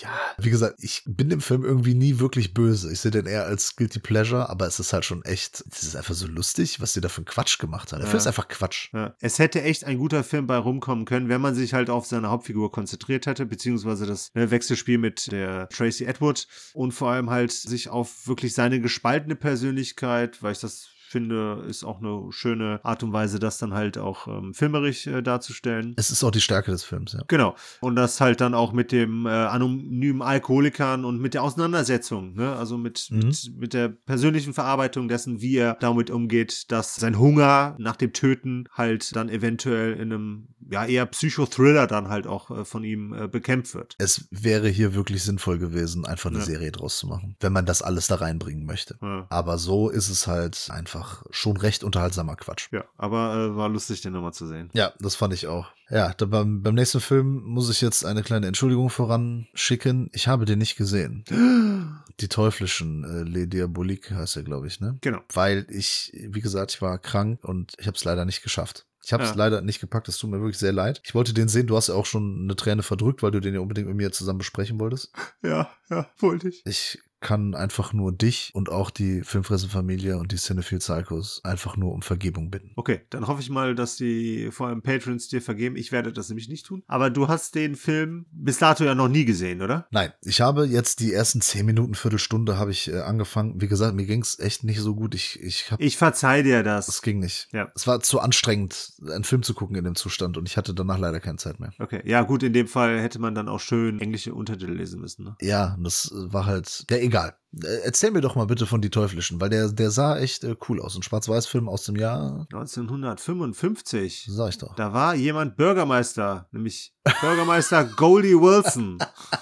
ja, wie gesagt, ich bin dem Film irgendwie nie wirklich böse. Ich sehe den eher als Guilty Pleasure, aber es ist halt schon echt, es ist einfach so lustig, was die da für einen Quatsch gemacht haben. Der Ja. Film ist einfach Quatsch. Ja. Es hätte echt ein guter Film bei rumkommen können, wenn man sich halt auf seine Hauptfigur konzentriert hätte, beziehungsweise das ne, Wechselspiel mit der Tracy Edward und vor allem halt sich auf wirklich seine gespaltene Persönlichkeit, weil ich das finde, ist auch eine schöne Art und Weise, das dann halt auch ähm, filmerisch äh, darzustellen. Es ist auch die Stärke des Films, ja. Genau. Und das halt dann auch mit dem äh, anonymen Alkoholikern und mit der Auseinandersetzung, ne? Also mit, Mhm. mit, mit der persönlichen Verarbeitung dessen, wie er damit umgeht, dass sein Hunger nach dem Töten halt dann eventuell in einem, ja, eher Psychothriller dann halt auch äh, von ihm äh, bekämpft wird. Es wäre hier wirklich sinnvoll gewesen, einfach eine Ja. Serie draus zu machen, wenn man das alles da reinbringen möchte. Ja. Aber so ist es halt einfach schon recht unterhaltsamer Quatsch. Ja, aber äh, war lustig, den nochmal zu sehen. Ja, das fand ich auch. Ja, beim, beim nächsten Film muss ich jetzt eine kleine Entschuldigung voranschicken. Ich habe den nicht gesehen. *gasps* Die teuflischen äh, Les Diaboliques heißt er, glaube ich, ne? Genau. Weil ich, wie gesagt, ich war krank und ich habe es leider nicht geschafft. Ich habe es Ja. leider nicht gepackt, es tut mir wirklich sehr leid. Ich wollte den sehen, du hast ja auch schon eine Träne verdrückt, weil du den ja unbedingt mit mir zusammen besprechen wolltest. *laughs* Ja, ja, wollte ich. Ich kann einfach nur dich und auch die Filmfressenfamilie und die Cinephile Psychos einfach nur um Vergebung bitten. Okay, dann hoffe ich mal, dass die vor allem Patrons dir vergeben. Ich werde das nämlich nicht tun. Aber du hast den Film bis dato ja noch nie gesehen, oder? Nein, ich habe jetzt die ersten zehn Minuten, Viertelstunde habe ich äh, angefangen. Wie gesagt, mir ging es echt nicht so gut. Ich, ich habe Ich verzeih dir es das. ging nicht. Ja. Es war zu anstrengend, einen Film zu gucken in dem Zustand und ich hatte danach leider keine Zeit mehr. Okay, ja gut, in dem Fall hätte man dann auch schön englische Untertitel lesen müssen. Ne? Ja, und das äh, war halt, ja, egal. Äh, Erzähl mir doch mal bitte von Die Teuflischen, weil der, der sah echt äh, cool aus. Ein Schwarz-Weiß-Film aus dem Jahr, 1955. sag ich doch. Da war jemand Bürgermeister, nämlich Bürgermeister *laughs* Goldie Wilson.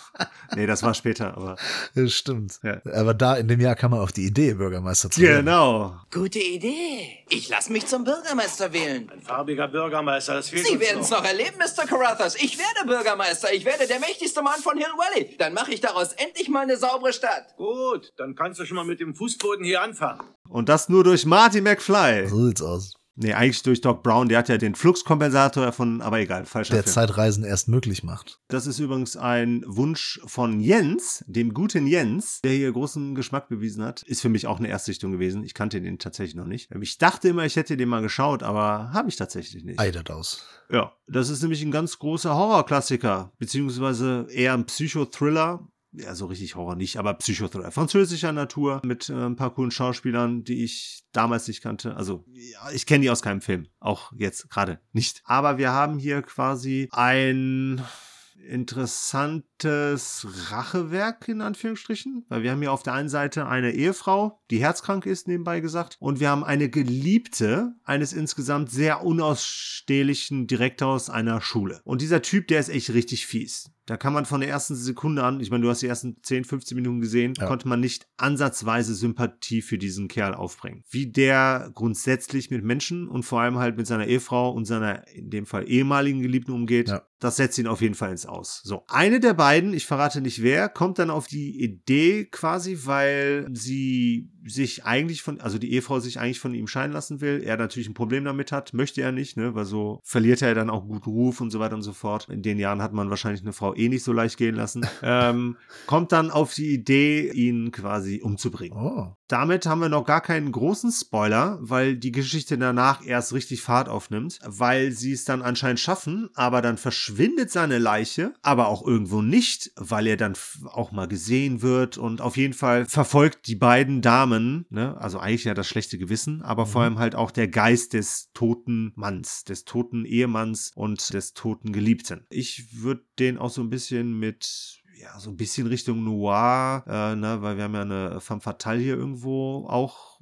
*laughs* nee, das war später, aber Ja, stimmt. Ja. Aber da in dem Jahr kam man auf die Idee, Bürgermeister zu werden. genau. Gute Idee. Ich lasse mich zum Bürgermeister wählen. Ein farbiger Bürgermeister, das fehlt Sie werden es noch erleben, Mr. Carruthers. Ich werde Bürgermeister. Ich werde der mächtigste Mann von Hill Valley. Dann mache ich daraus endlich mal eine saubere Stadt. Gut, dann kannst du schon mal mit dem Fußboden hier anfangen. Und das nur durch Marty McFly. So sieht's aus. Nee, eigentlich durch Doc Brown, der hat ja den Fluxkompensator erfunden, aber egal, falscher Der Film. Zeitreisen erst möglich macht. Das ist übrigens ein Wunsch von Jens, dem guten Jens, der hier großen Geschmack bewiesen hat. Ist für mich auch eine Erstsichtung gewesen. Ich kannte den tatsächlich noch nicht. Ich dachte immer, ich hätte den mal geschaut, aber habe ich tatsächlich nicht. Eidert aus. Ja, das ist nämlich ein ganz großer Horrorklassiker, beziehungsweise eher ein Psychothriller. Ja, so richtig Horror nicht, aber Psychothriller. Französischer Natur mit äh, ein paar coolen Schauspielern, die ich damals nicht kannte. Also, ja, ich kenne die aus keinem Film. Auch jetzt gerade nicht. Aber wir haben hier quasi ein interessantes Rachewerk in Anführungsstrichen, weil wir haben hier auf der einen Seite eine Ehefrau, die herzkrank ist, nebenbei gesagt, und wir haben eine Geliebte eines insgesamt sehr unausstehlichen Direktors einer Schule. Und dieser Typ, der ist echt richtig fies. Da kann man von der ersten Sekunde an, ich meine, du hast die ersten 10, 15 Minuten gesehen, Ja. konnte man nicht ansatzweise Sympathie für diesen Kerl aufbringen. Wie der grundsätzlich mit Menschen und vor allem halt mit seiner Ehefrau und seiner, in dem Fall ehemaligen Geliebten umgeht, Ja. das setzt ihn auf jeden Fall ins Aus. So. Eine der beiden, ich verrate nicht wer, kommt dann auf die Idee quasi, weil sie sich eigentlich von, also die Ehefrau sich eigentlich von ihm scheiden lassen will. Er natürlich ein Problem damit hat, möchte er nicht, ne, weil so verliert er dann auch guten Ruf und so weiter und so fort. In den Jahren hat man wahrscheinlich eine Frau eh nicht so leicht gehen lassen. *laughs* ähm, kommt dann auf die Idee, ihn quasi umzubringen. Oh. Damit haben wir noch gar keinen großen Spoiler, weil die Geschichte danach erst richtig Fahrt aufnimmt, weil sie es dann anscheinend schaffen, aber dann verschwindet seine Leiche, aber auch irgendwo nicht, weil er dann auch mal gesehen wird und auf jeden Fall verfolgt die beiden Damen, ne, also eigentlich ja das schlechte Gewissen, aber vor allem halt auch der Geist des toten Manns, des toten Ehemanns und des toten Geliebten. Ich würde den auch so ein bisschen mit ja, so ein bisschen Richtung Noir, äh, ne, weil wir haben ja eine Femme Fatale hier irgendwo auch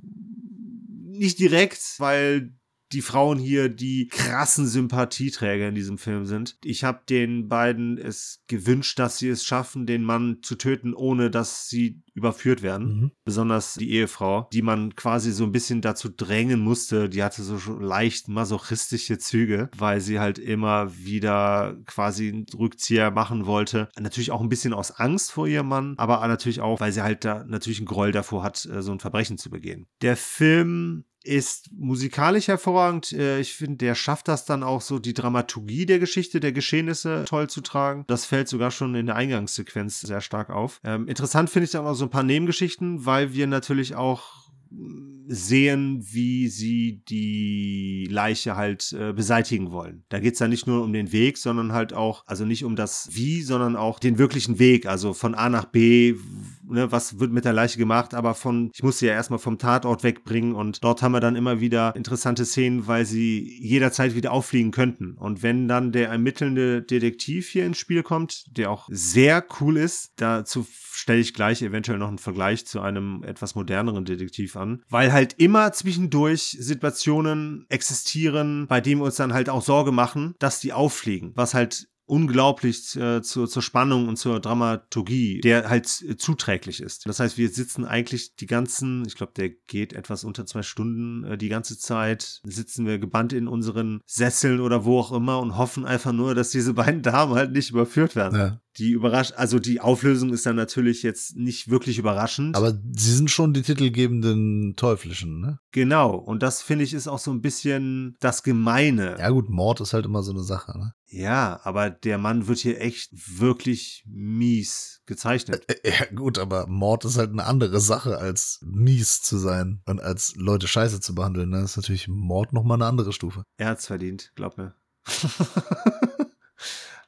nicht direkt, weil die Frauen hier die krassen Sympathieträger in diesem Film sind. Ich habe den beiden es gewünscht, dass sie es schaffen, den Mann zu töten, ohne dass sie überführt werden. Mhm. Besonders die Ehefrau, die man quasi so ein bisschen dazu drängen musste. Die hatte so leicht masochistische Züge, weil sie halt immer wieder quasi einen Rückzieher machen wollte. Natürlich auch ein bisschen aus Angst vor ihrem Mann, aber natürlich auch, weil sie halt da natürlich einen Groll davor hat, äh, so ein Verbrechen zu begehen. Der Film ist musikalisch hervorragend. Äh, Ich finde, der schafft das dann auch so, die Dramaturgie der Geschichte, der Geschehnisse toll zu tragen. Das fällt sogar schon in der Eingangssequenz sehr stark auf. Ähm, interessant finde ich dann auch so ein paar Nebengeschichten, weil wir natürlich auch sehen, wie sie die Leiche halt äh, beseitigen wollen. Da geht es dann nicht nur um den Weg, sondern halt auch, also nicht um das Wie, sondern auch den wirklichen Weg, also von A nach B, ne, was wird mit der Leiche gemacht, aber von, ich muss sie ja erstmal vom Tatort wegbringen und dort haben wir dann immer wieder interessante Szenen, weil sie jederzeit wieder auffliegen könnten. Und wenn dann der ermittelnde Detektiv hier ins Spiel kommt, der auch sehr cool ist, dazu stelle ich gleich eventuell noch einen Vergleich zu einem etwas moderneren Detektiv an, weil halt immer zwischendurch Situationen existieren, bei denen wir uns dann halt auch Sorge machen, dass die auffliegen, was halt unglaublich äh, zur, zur Spannung und zur Dramaturgie, der halt äh, zuträglich ist. Das heißt, wir sitzen eigentlich die ganzen, ich glaube, der geht etwas unter zwei Stunden, äh, die ganze Zeit sitzen wir gebannt in unseren Sesseln oder wo auch immer und hoffen einfach nur, dass diese beiden Damen halt nicht überführt werden. Ja. Die überrascht, also die Auflösung ist dann natürlich jetzt nicht wirklich überraschend. Aber sie sind schon die titelgebenden Teuflischen, ne? genau. Und das finde ich ist auch so ein bisschen das Gemeine. Ja gut, Mord ist halt immer so eine Sache, ne? Ja, aber der Mann wird hier echt wirklich mies gezeichnet. Ja gut, aber Mord ist halt eine andere Sache, als mies zu sein und als Leute scheiße zu behandeln. Ne? Das ist natürlich Mord nochmal eine andere Stufe. Er hat's verdient, glaub mir. *laughs*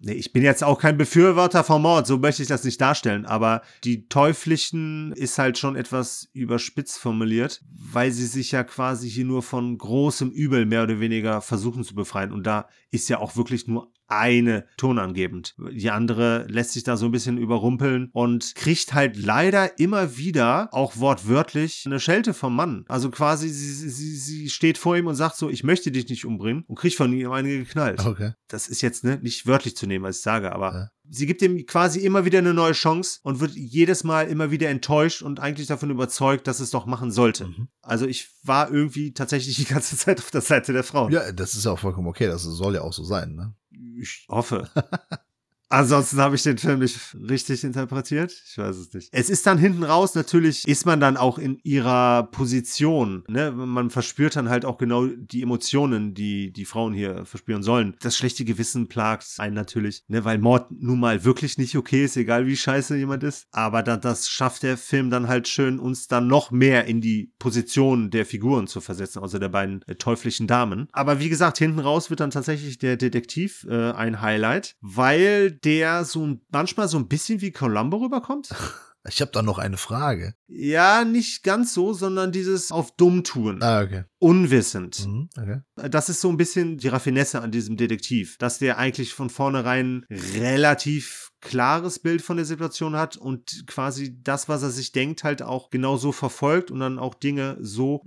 nee, ich bin jetzt auch kein Befürworter vom Mord, so möchte ich das nicht darstellen, aber die Teuflischen ist halt schon etwas überspitzt formuliert, weil sie sich ja quasi hier nur von großem Übel mehr oder weniger versuchen zu befreien. Und da ist ja auch wirklich nur eine tonangebend. Die andere lässt sich da so ein bisschen überrumpeln und kriegt halt leider immer wieder, auch wortwörtlich, eine Schelte vom Mann. Also quasi, sie, sie, sie steht vor ihm und sagt so, ich möchte dich nicht umbringen und kriegt von ihm eine geknallt. Okay. Das ist jetzt ne, nicht wörtlich zu nehmen, was ich sage, aber Ja. sie gibt ihm quasi immer wieder eine neue Chance und wird jedes Mal immer wieder enttäuscht und eigentlich davon überzeugt, dass es doch machen sollte. Mhm. Also ich war irgendwie tatsächlich die ganze *laughs* Zeit auf der Seite der Frauen. Ja, das ist ja auch vollkommen okay. Das soll ja auch so sein, ne? Ich hoffe. *laughs* Ansonsten habe ich den Film nicht richtig interpretiert. Ich weiß es nicht. Es ist dann hinten raus, natürlich ist man dann auch in ihrer Position. Ne? Man verspürt dann halt auch genau die Emotionen, die die Frauen hier verspüren sollen. Das schlechte Gewissen plagt einen natürlich, ne? weil Mord nun mal wirklich nicht okay ist, egal wie scheiße jemand ist. Aber da, das schafft der Film dann halt schön, uns dann noch mehr in die Position der Figuren zu versetzen, also der beiden äh, teuflischen Damen. Aber wie gesagt, hinten raus wird dann tatsächlich der Detektiv äh, ein Highlight, weil der so manchmal so ein bisschen wie Columbo rüberkommt. *laughs* Ich habe da noch eine Frage. Ja, nicht ganz so, sondern dieses auf dumm tun. Ah, okay. Unwissend. Mhm, okay. Das ist so ein bisschen die Raffinesse an diesem Detektiv, dass der eigentlich von vornherein relativ klares Bild von der Situation hat und quasi das, was er sich denkt, halt auch genau so verfolgt und dann auch Dinge so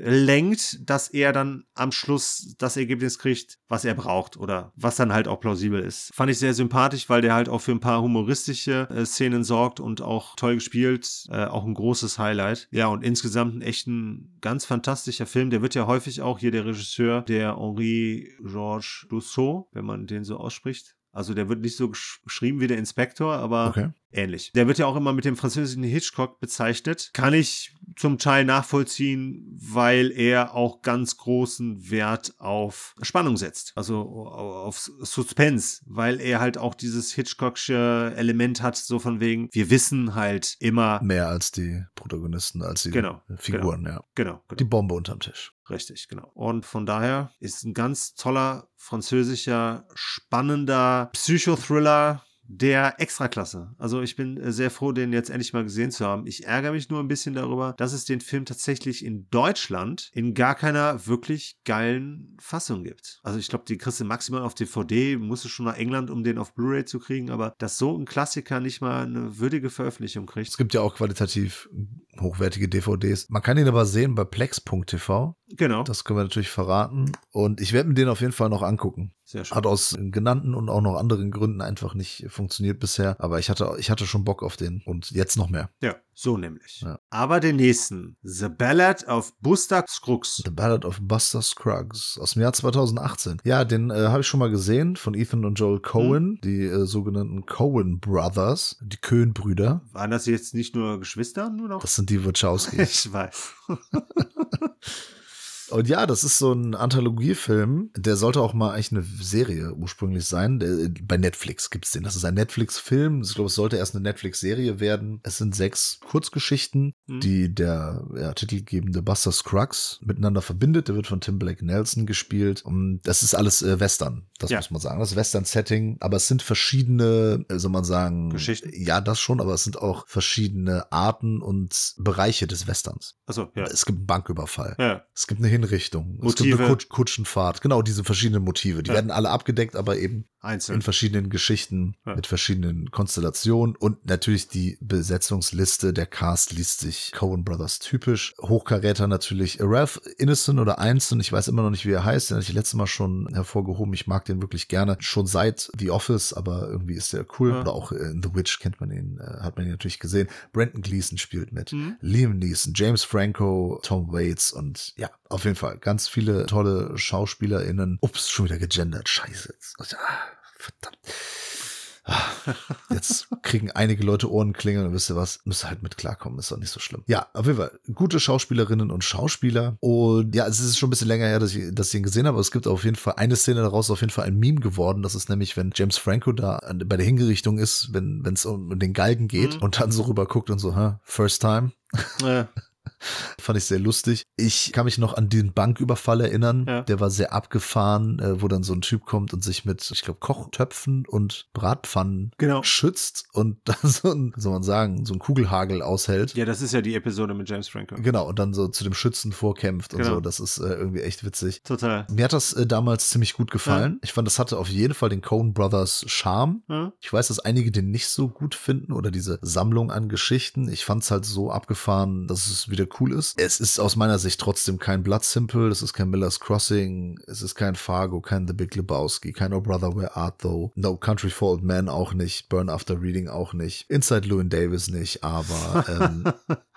lenkt, dass er dann am Schluss das Ergebnis kriegt, was er braucht oder was dann halt auch plausibel ist. Fand ich sehr sympathisch, weil der halt auch für ein paar humoristische äh, Szenen sorgt und auch toll gespielt, äh, auch ein großes Highlight. Ja, und insgesamt ein echt ein ganz fantastischer Film. Der wird ja häufig auch hier der Regisseur, der Henri Georges Dussault, wenn man den so ausspricht, also der wird nicht so gesch geschrieben wie der Inspektor, aber Okay. ähnlich. Der wird ja auch immer mit dem französischen Hitchcock bezeichnet. Kann ich zum Teil nachvollziehen, weil er auch ganz großen Wert auf Spannung setzt. Also auf Suspense, weil er halt auch dieses Hitchcocksche Element hat, so von wegen, wir wissen halt immer, Mehr als die Protagonisten, als die Genau, Figuren, ja. genau, genau. Die Bombe unterm Tisch. Richtig, genau. Und von daher ist ein ganz toller französischer, spannender Psychothriller der Extraklasse. Also ich bin äh, sehr froh, den jetzt endlich mal gesehen zu haben. Ich ärgere mich nur ein bisschen darüber, dass es den Film tatsächlich in Deutschland in gar keiner wirklich geilen Fassung gibt. Also ich glaube, die kriegst du maximal auf DVD, musst du schon nach England, um den auf Blu-ray zu kriegen, aber dass so ein Klassiker nicht mal eine würdige Veröffentlichung kriegt. Es gibt ja auch qualitativ hochwertige DVDs. Man kann ihn aber sehen bei plex.tv. Genau. Das können wir natürlich verraten. Und ich werde mir den auf jeden Fall noch angucken. Sehr schön. Hat aus genannten und auch noch anderen Gründen einfach nicht funktioniert bisher. Aber ich hatte, ich hatte schon Bock auf den. Und jetzt noch mehr. Ja, so nämlich. Ja. Aber den nächsten, The Ballad of Buster Scruggs. The Ballad of Buster Scruggs aus dem Jahr 2018. Ja, den äh, habe ich schon mal gesehen von Ethan und Joel Cohen, die äh, sogenannten Cohen Brothers, die Cohen-Brüder. Waren das jetzt nicht nur Geschwister, nur noch? Das sind die Wachowskis. *laughs* Ich weiß. *laughs* Und ja, das ist so ein Anthologiefilm. Der sollte auch mal eigentlich eine Serie ursprünglich sein. Der, bei Netflix gibt's den. Das ist ein Netflix-Film. Ich glaube, es sollte erst eine Netflix-Serie werden. Es sind sechs Kurzgeschichten, Mhm. die der ja, titelgebende Buster Scruggs miteinander verbindet. Der wird von Tim Blake Nelson gespielt. Und das ist alles äh, Western. Das Ja. muss man sagen. Das Western-Setting. Aber es sind verschiedene, äh, soll man sagen, Geschichten. Ja, das schon. Aber es sind auch verschiedene Arten und Bereiche des Westerns. Achso, ja. Es gibt einen Banküberfall. Ja, Es gibt eine Hinrichtung. Es Motive. gibt eine Kutsch Kutschenfahrt. Genau, diese verschiedenen Motive. Die Ja. werden alle abgedeckt, aber eben einzeln. in verschiedenen Geschichten Ja. mit verschiedenen Konstellationen. Und natürlich die Besetzungsliste. Der Cast liest sich Coen Brothers typisch. Hochkaräter natürlich Ralph Innocent oder Einstein. Ich weiß immer noch nicht, wie er heißt. Den hatte ich letztes Mal schon hervorgehoben. Ich mag den wirklich gerne. Schon seit The Office, aber irgendwie ist der cool. Ja. Oder auch in The Witch kennt man ihn, äh, hat man ihn natürlich gesehen. Brandon Gleason spielt mit. Mhm. Liam Neeson, James Franco, Tom Waits und ja, auf jeden Fall ganz viele tolle SchauspielerInnen. Ups, schon wieder gegendert. Scheiße. Jetzt. Ah, verdammt. Ah, Jetzt kriegen einige Leute Ohrenklingeln und wisst ihr was, müsst ihr halt mit klarkommen, ist doch nicht so schlimm. Ja, auf jeden Fall gute Schauspielerinnen und Schauspieler und ja, es ist schon ein bisschen länger her, dass ich, dass ich ihn gesehen habe, aber es gibt auf jeden Fall eine Szene daraus auf jeden Fall ein Meme geworden, das ist nämlich, wenn James Franco da bei der Hingerichtung ist, wenn es um den Galgen geht Mhm. und dann so rüber guckt und so, hä, first time, Ja. *laughs* *laughs* Fand ich sehr lustig. Ich kann mich noch an den Banküberfall erinnern. Ja. Der war sehr abgefahren, äh, wo dann so ein Typ kommt und sich mit, ich glaube, Kochtöpfen und Bratpfannen Genau. schützt und *laughs* dann so ein, soll man sagen, so ein Kugelhagel aushält. Ja, das ist ja die Episode mit James Franco. Genau, und dann so zu dem Schützen vorkämpft und Genau. so. Das ist äh, irgendwie echt witzig. Total. Mir hat das äh, damals ziemlich gut gefallen. Ich fand, das hatte auf jeden Fall den Coen Brothers Charme. Ja. Ich weiß, dass einige den nicht so gut finden oder diese Sammlung an Geschichten. Ich fand es halt so abgefahren, dass es wieder cool ist. Es ist aus meiner Sicht trotzdem kein Blood Simple, es ist kein Miller's Crossing, es ist kein Fargo, kein The Big Lebowski, kein Oh Brother Where Art Thou, No Country for Old Men auch nicht, Burn After Reading auch nicht, Inside Llewyn Davis nicht, aber ähm,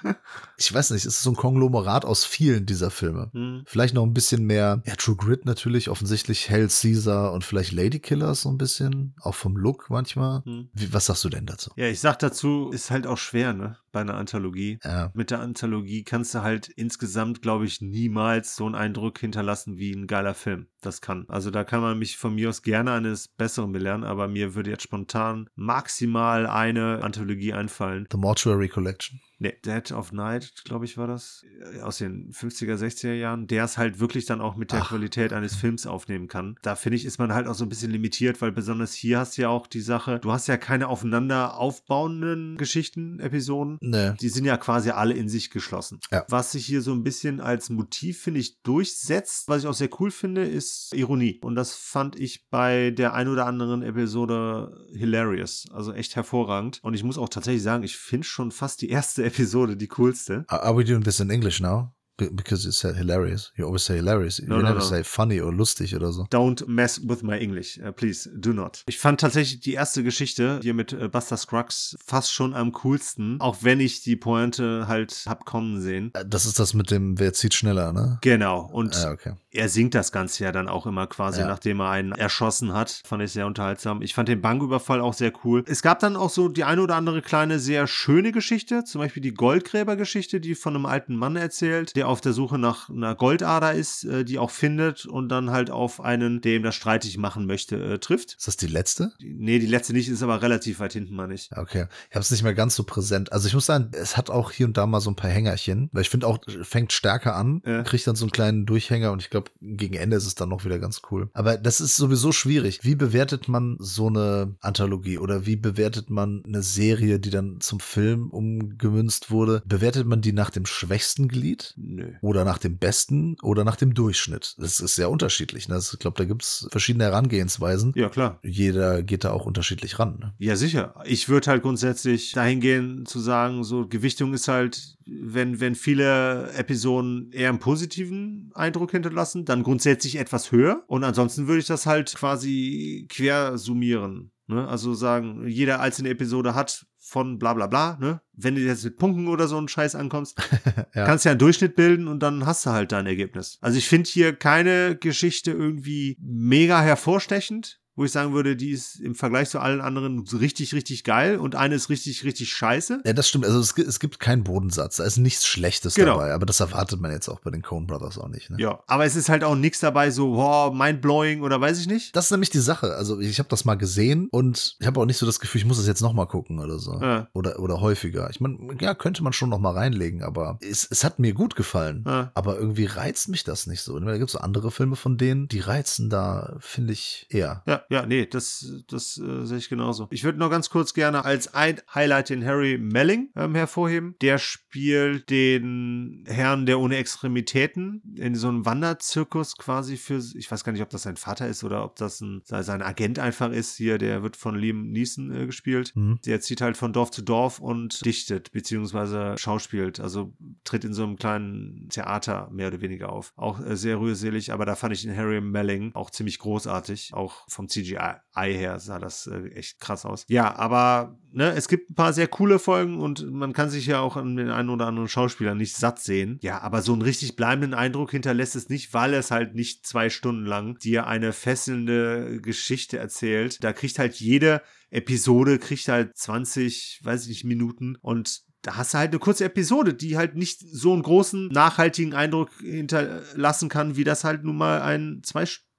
*laughs* ich weiß nicht, es ist so ein Konglomerat aus vielen dieser Filme. Hm. Vielleicht noch ein bisschen mehr, ja, True Grit natürlich, offensichtlich Hell Caesar und vielleicht Lady Killers so ein bisschen, auch vom Look manchmal. Hm. Wie, was sagst du denn dazu? Ja, ich sag dazu, ist halt auch schwer, ne? Bei einer Anthologie. Ja. Mit der Anthologie kannst du halt insgesamt, glaube ich, niemals so einen Eindruck hinterlassen wie ein geiler Film. Das kann. Also da kann man mich von mir aus gerne eines Besseren belehren, aber mir würde jetzt spontan maximal eine Anthologie einfallen. The Mortuary Collection. Nee, Dead of Night, glaube ich, war das. äh, Aus den 50er, 60er Jahren. Der es halt wirklich dann auch mit der Ach, Qualität eines Films aufnehmen kann. Da finde ich, ist man halt auch so ein bisschen limitiert, weil besonders hier hast du ja auch die Sache, du hast ja keine aufeinander aufbauenden Geschichten, Episoden. Nee. Die sind ja quasi alle in sich geschlossen. Ja. Was sich hier so ein bisschen als Motiv, finde ich, durchsetzt, was ich auch sehr cool finde, ist Ironie. Und das fand ich bei der ein oder anderen Episode hilarious. Also echt hervorragend. Und ich muss auch tatsächlich sagen, ich finde schon fast die erste Episode die coolste. Are we doing this in English now? Be- Because you said hilarious. You always say hilarious. You No, no, never no. say funny or lustig oder so. Don't mess with my English. Uh, please, do not. Ich fand tatsächlich die erste Geschichte hier mit äh, Buster Scruggs fast schon am coolsten. Auch wenn ich die Pointe halt hab kommen sehen. Äh, Das ist das mit dem, wer zieht schneller, ne? Genau. Und Ah, okay. Er singt das Ganze ja dann auch immer quasi, Ja. nachdem er einen erschossen hat. Fand ich sehr unterhaltsam. Ich fand den Banküberfall auch sehr cool. Es gab dann auch so die eine oder andere kleine, sehr schöne Geschichte. Zum Beispiel die Goldgräbergeschichte, die von einem alten Mann erzählt, der auf der Suche nach einer Goldader ist, äh, die auch findet und dann halt auf einen, der ihm das streitig machen möchte, äh, trifft. Ist das die letzte? Nee, die letzte nicht, ist aber relativ weit hinten, meine ich. Okay. Ich habe es nicht mehr ganz so präsent. Also ich muss sagen, es hat auch hier und da mal so ein paar Hängerchen, weil ich finde auch, fängt stärker an, Ja. kriegt dann so einen kleinen Durchhänger und ich glaube, gegen Ende ist es dann noch wieder ganz cool. Aber das ist sowieso schwierig. Wie bewertet man so eine Anthologie oder wie bewertet man eine Serie, die dann zum Film umgemünzt wurde? Bewertet man die nach dem schwächsten Glied? Nö. Oder nach dem besten oder nach dem Durchschnitt. Das ist sehr unterschiedlich. Ne? Das- Ich glaube, da gibt's verschiedene Herangehensweisen. Ja, klar. Jeder geht da auch unterschiedlich ran. Ne? Ja, sicher. Ich würde halt grundsätzlich dahin gehen zu sagen, so Gewichtung ist halt, wenn, wenn viele Episoden eher einen positiven Eindruck hinterlassen, dann grundsätzlich etwas höher. Und ansonsten würde ich das halt quasi quer summieren. Ne? Also sagen, jede einzelne Episode hat von bla bla bla, ne? Wenn du jetzt mit Punkten oder so einen Scheiß ankommst, *laughs* Ja. kannst ja einen Durchschnitt bilden und dann hast du halt dein Ergebnis. Also ich finde hier keine Geschichte irgendwie mega hervorstechend, wo ich sagen würde, die ist im Vergleich zu allen anderen richtig, richtig geil und eine ist richtig, richtig scheiße. Ja, das stimmt. Also es, es gibt keinen Bodensatz. Da ist nichts Schlechtes Genau. dabei. Aber das erwartet man jetzt auch bei den Coen Brothers auch nicht. Ne? Ja, aber es ist halt auch nichts dabei, so, wow, mindblowing oder weiß ich nicht. Das ist nämlich die Sache. Also ich habe das mal gesehen und ich habe auch nicht so das Gefühl, ich muss das jetzt noch mal gucken oder so. Ja. Oder, oder häufiger. Ich meine, ja, könnte man schon noch mal reinlegen, aber es, es hat mir gut gefallen. Ja. Aber irgendwie reizt mich das nicht so. Da gibt es so andere Filme von denen, die reizen da, finde ich, eher. Ja, ja, nee, das, das äh, sehe ich genauso. Ich würde noch ganz kurz gerne als ein Highlight den Harry Melling ähm, hervorheben. Der spielt den Herrn der ohne Extremitäten in so einem Wanderzirkus quasi für, ich weiß gar nicht, ob das sein Vater ist oder ob das ein, sein Agent einfach ist hier, der wird von Liam Neeson äh, gespielt. Mhm. Der zieht halt von Dorf zu Dorf und dichtet, beziehungsweise schauspielt, also tritt in so einem kleinen Theater mehr oder weniger auf. Auch äh, sehr rührselig, aber da fand ich den Harry Melling auch ziemlich großartig. Auch vom CGI her sah das äh, echt krass aus. Ja, aber ne, es gibt ein paar sehr coole Folgen und man kann sich ja auch an den einen oder anderen Schauspieler nicht satt sehen. Ja, aber so einen richtig bleibenden Eindruck hinterlässt es nicht, weil es halt nicht zwei Stunden lang dir eine fesselnde Geschichte erzählt. Da kriegt halt jede Episode, kriegt halt 20, weiß ich nicht, Minuten und da hast du halt eine kurze Episode, die halt nicht so einen großen, nachhaltigen Eindruck hinterlassen kann, wie das halt nun mal ein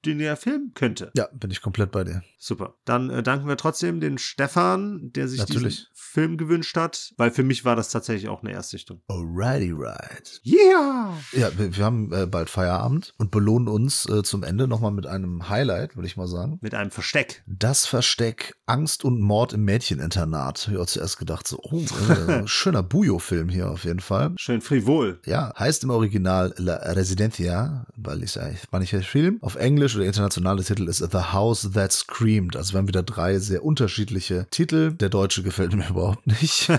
zweistündiger Film könnte. Ja, bin ich komplett bei dir. Super. Dann äh, danken wir trotzdem den Stefan, der sich Natürlich. diesen Film gewünscht hat, weil für mich war das tatsächlich auch eine Erstsichtung. Alrighty, right. Yeah! Ja, wir, wir haben äh, bald Feierabend und belohnen uns äh, zum Ende nochmal mit einem Highlight, würde ich mal sagen. Mit einem Versteck. Das Versteck Angst und Mord im Mädcheninternat. Hab ich auch zuerst gedacht, so, oh, äh, *laughs* schöner Bujo-Film hier auf jeden Fall. Schön frivol. Ja, heißt im Original La Residencia, weil ich ein spanischer Film. Auf Englisch oder der internationale Titel ist The House That Screamed. Also wir haben wieder drei sehr unterschiedliche Titel. Der deutsche gefällt mir *laughs* überhaupt nicht.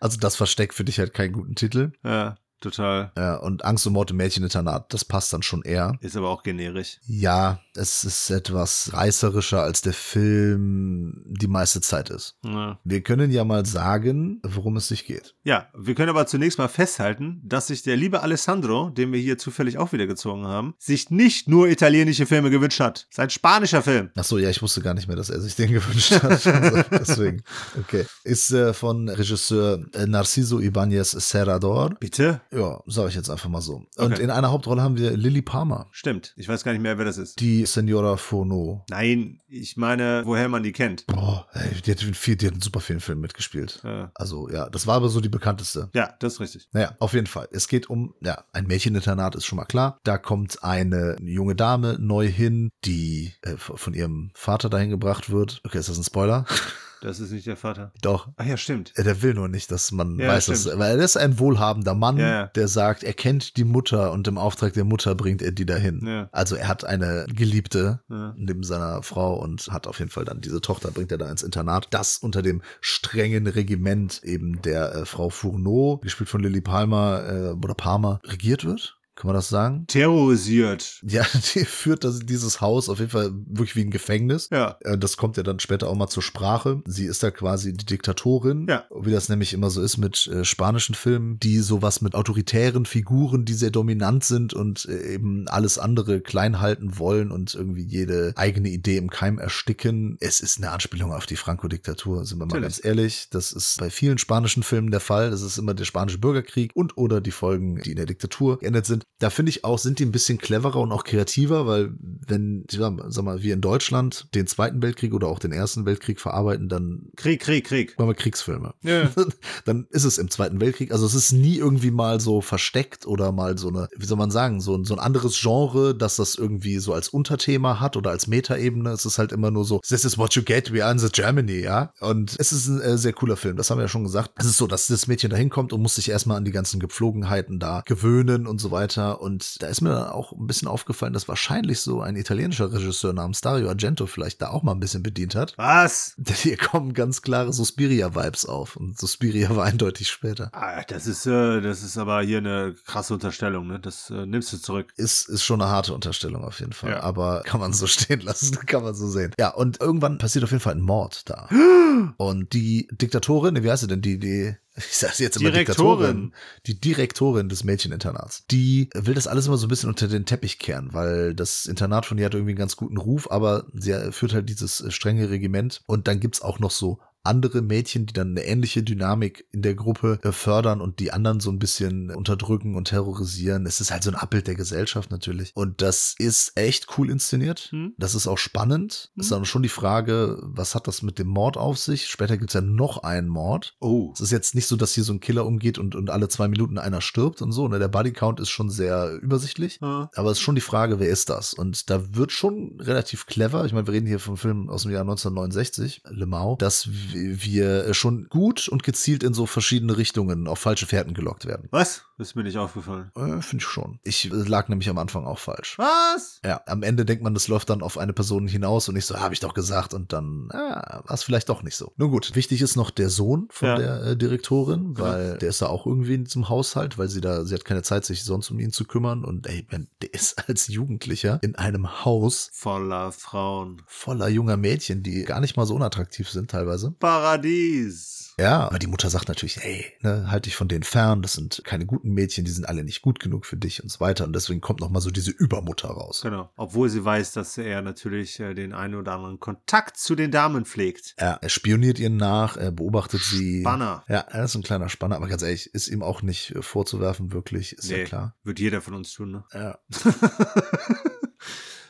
also das Versteck finde ich halt keinen guten Titel. Ja, total. Ja, und Angst und Mord im Mädcheninternat, das passt dann schon eher. Ist aber auch generisch. Ja, es ist etwas reißerischer, als der Film die meiste Zeit ist. Ja. Wir können ja mal sagen, worum es sich geht. Ja, wir können aber zunächst mal festhalten, dass sich der liebe Alessandro, den wir hier zufällig auch wieder gezogen haben, sich nicht nur italienische Filme gewünscht hat. Sein spanischer Film. Ach so, ja, ich wusste gar nicht mehr, dass er sich den *laughs* gewünscht hat. Also, deswegen. Okay. Ist äh, von Regisseur äh, Narciso Ibáñez Serrador. Bitte? Ja, sage ich jetzt einfach mal so. Und Okay. in einer Hauptrolle haben wir Lily Palmer, Stimmt. Ich weiß gar nicht mehr, wer das ist. die Senora Fono. Nein, ich meine, woher man die kennt. Boah, ey, die hat, viel, die hat in super vielen Filmen mitgespielt. Ja. Also ja, das war aber so die bekannteste. Ja, das ist richtig. Naja, auf jeden Fall. Es geht um, ja, ein Mädcheninternat ist schon mal klar. Da kommt eine junge Dame neu hin, die äh, von ihrem Vater dahin gebracht wird. Okay, ist das ein Spoiler? *laughs* Das ist nicht der Vater. Doch. Ach ja, stimmt. Äh, Der will nur nicht, dass man Ja, weiß, dass, weil er ist ein wohlhabender Mann, Ja, der sagt, er kennt die Mutter und im Auftrag der Mutter bringt er die dahin. Ja. Also er hat eine Geliebte neben seiner Frau und hat auf jeden Fall dann diese Tochter, bringt er da ins Internat, das unter dem strengen Regiment eben der äh, Frau Fourneau, gespielt von Lily Palmer äh, oder Palmer, regiert wird. Kann man das sagen? Terrorisiert. Ja, *laughs* die führt das, dieses Haus auf jeden Fall wirklich wie ein Gefängnis. Ja. Äh, Das kommt ja dann später auch mal zur Sprache. Sie ist da quasi die Diktatorin. Ja. Wie das nämlich immer so ist mit äh, spanischen Filmen, die sowas mit autoritären Figuren, die sehr dominant sind und äh, eben alles andere klein halten wollen und irgendwie jede eigene Idee im Keim ersticken. Es ist eine Anspielung auf die Franco-Diktatur, sind wir mal Natürlich. ganz ehrlich. Das ist bei vielen spanischen Filmen der Fall. Das ist immer der spanische Bürgerkrieg und oder die Folgen, die in der Diktatur geendet sind. Da finde ich auch, sind die ein bisschen cleverer und auch kreativer, weil wenn, sag mal, wir in Deutschland den Zweiten Weltkrieg oder auch den Ersten Weltkrieg verarbeiten, dann Krieg, Krieg, Krieg. machen wir Kriegsfilme. Ja. *laughs* Dann ist es im Zweiten Weltkrieg. Also es ist nie irgendwie mal so versteckt oder mal so eine, wie soll man sagen, so, ein- so ein anderes Genre, dass das irgendwie so als Unterthema hat oder als Metaebene. Es ist halt immer nur so, this is what you get, we are in the Germany, ja. Und es ist ein äh, sehr cooler Film, das haben wir ja schon gesagt. Es ist so, dass das Mädchen da hinkommt und muss sich erstmal an die ganzen Gepflogenheiten da gewöhnen und so weiter. Und da ist mir dann auch ein bisschen aufgefallen, dass wahrscheinlich so ein italienischer Regisseur namens Dario Argento vielleicht da auch mal ein bisschen bedient hat. Was? Denn hier kommen ganz klare Suspiria-Vibes auf. Und Suspiria war *laughs* eindeutig später. Ah, das ist, äh, das ist aber hier eine krasse Unterstellung, ne? Das äh, nimmst du zurück. Ist, ist schon eine harte Unterstellung auf jeden Fall. Ja. Aber kann man so *laughs* stehen lassen, kann man so sehen. Ja, und irgendwann passiert auf jeden Fall ein Mord da. *gasps* Und die Diktatorin, wie heißt sie denn? Die, die, ich sag's jetzt immer Direktorin. Diktatorin. Die Direktorin des Mädcheninternats. Die will das alles immer so ein bisschen unter den Teppich kehren, weil das Internat von ihr hat irgendwie einen ganz guten Ruf, aber sie führt halt dieses strenge Regiment. Und dann gibt's auch noch so andere Mädchen, die dann eine ähnliche Dynamik in der Gruppe fördern und die anderen so ein bisschen unterdrücken und terrorisieren. Es ist halt so ein Abbild der Gesellschaft natürlich. Und das ist echt cool inszeniert. Hm. Das ist auch spannend. Ist dann schon die Frage, was hat das mit dem Mord auf sich? Später gibt's ja noch einen Mord. Oh. Es ist jetzt nicht so, dass hier so ein Killer umgeht und, und alle zwei Minuten einer stirbt und so. Ne? Der Bodycount ist schon sehr übersichtlich. Ja. Aber es ist schon die Frage, wer ist das? Und da wird schon relativ clever. Ich meine, wir reden hier vom Film aus dem Jahr 1969, Le Mans, dass wir schon gut und gezielt in so verschiedene Richtungen auf falsche Fährten gelockt werden. Was? Ist mir nicht aufgefallen. Äh, Finde ich schon. Ich äh, lag nämlich am Anfang auch falsch. Was? Ja, am Ende denkt man, das läuft dann auf eine Person hinaus und ich so, habe ich doch gesagt und dann ah, war es vielleicht doch nicht so. Nun gut, wichtig ist noch der Sohn von Ja. der äh, Direktorin, weil der ist da auch irgendwie in diesem Haushalt, weil sie da, sie hat keine Zeit, sich sonst um ihn zu kümmern und ey, man, der ist *laughs* als Jugendlicher in einem Haus Voller Frauen. voller junger Mädchen, die gar nicht mal so unattraktiv sind teilweise. Paradies. Ja, aber die Mutter sagt natürlich, ey, ne, halt dich von denen fern, das sind keine guten Mädchen, die sind alle nicht gut genug für dich und so weiter. Und deswegen kommt noch mal so diese Übermutter raus. Genau. Obwohl sie weiß, dass er natürlich äh, den einen oder anderen Kontakt zu den Damen pflegt. Ja, er spioniert ihr nach, er beobachtet sie. Spanner. Ja, er ist ein kleiner Spanner, aber ganz ehrlich, ist ihm auch nicht äh, vorzuwerfen, wirklich, ist ja klar. Wird jeder von uns tun, ne? Ja. *laughs*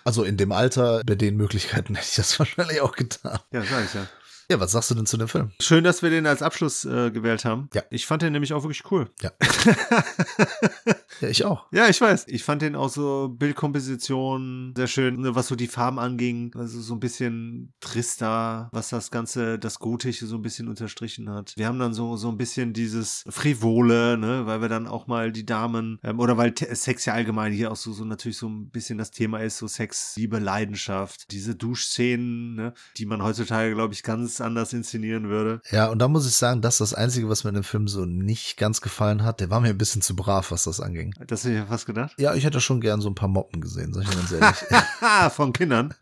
also in dem Alter, bei den Möglichkeiten hätte ich das *laughs* wahrscheinlich auch getan. Ja, sag ich ja. Ja, was sagst du denn zu dem Film? Schön, dass wir den als Abschluss äh, gewählt haben. Ja. Ich fand den nämlich auch wirklich cool. Ja. *laughs* Ja, ich auch. Ja, ich weiß. Ich fand den auch so Bildkomposition sehr schön, ne, was so die Farben anging. Also so ein bisschen trister, was das Ganze, das Gotische so ein bisschen unterstrichen hat. Wir haben dann so, so ein bisschen dieses Frivole, ne, weil wir dann auch mal die Damen, ähm, oder weil Sex ja allgemein hier auch so, so natürlich so ein bisschen das Thema ist, so Sex, Liebe, Leidenschaft. Diese Duschszenen, ne, die man heutzutage, glaube ich, ganz anders inszenieren würde. Ja, und da muss ich sagen, das ist das Einzige, was mir in dem Film so nicht ganz gefallen hat. Der war mir ein bisschen zu brav, was das anging. Das hätte ich ja fast gedacht. Ja, ich hätte schon gern so ein paar Moppen gesehen, sag ich ganz ehrlich. *laughs* Von Kindern.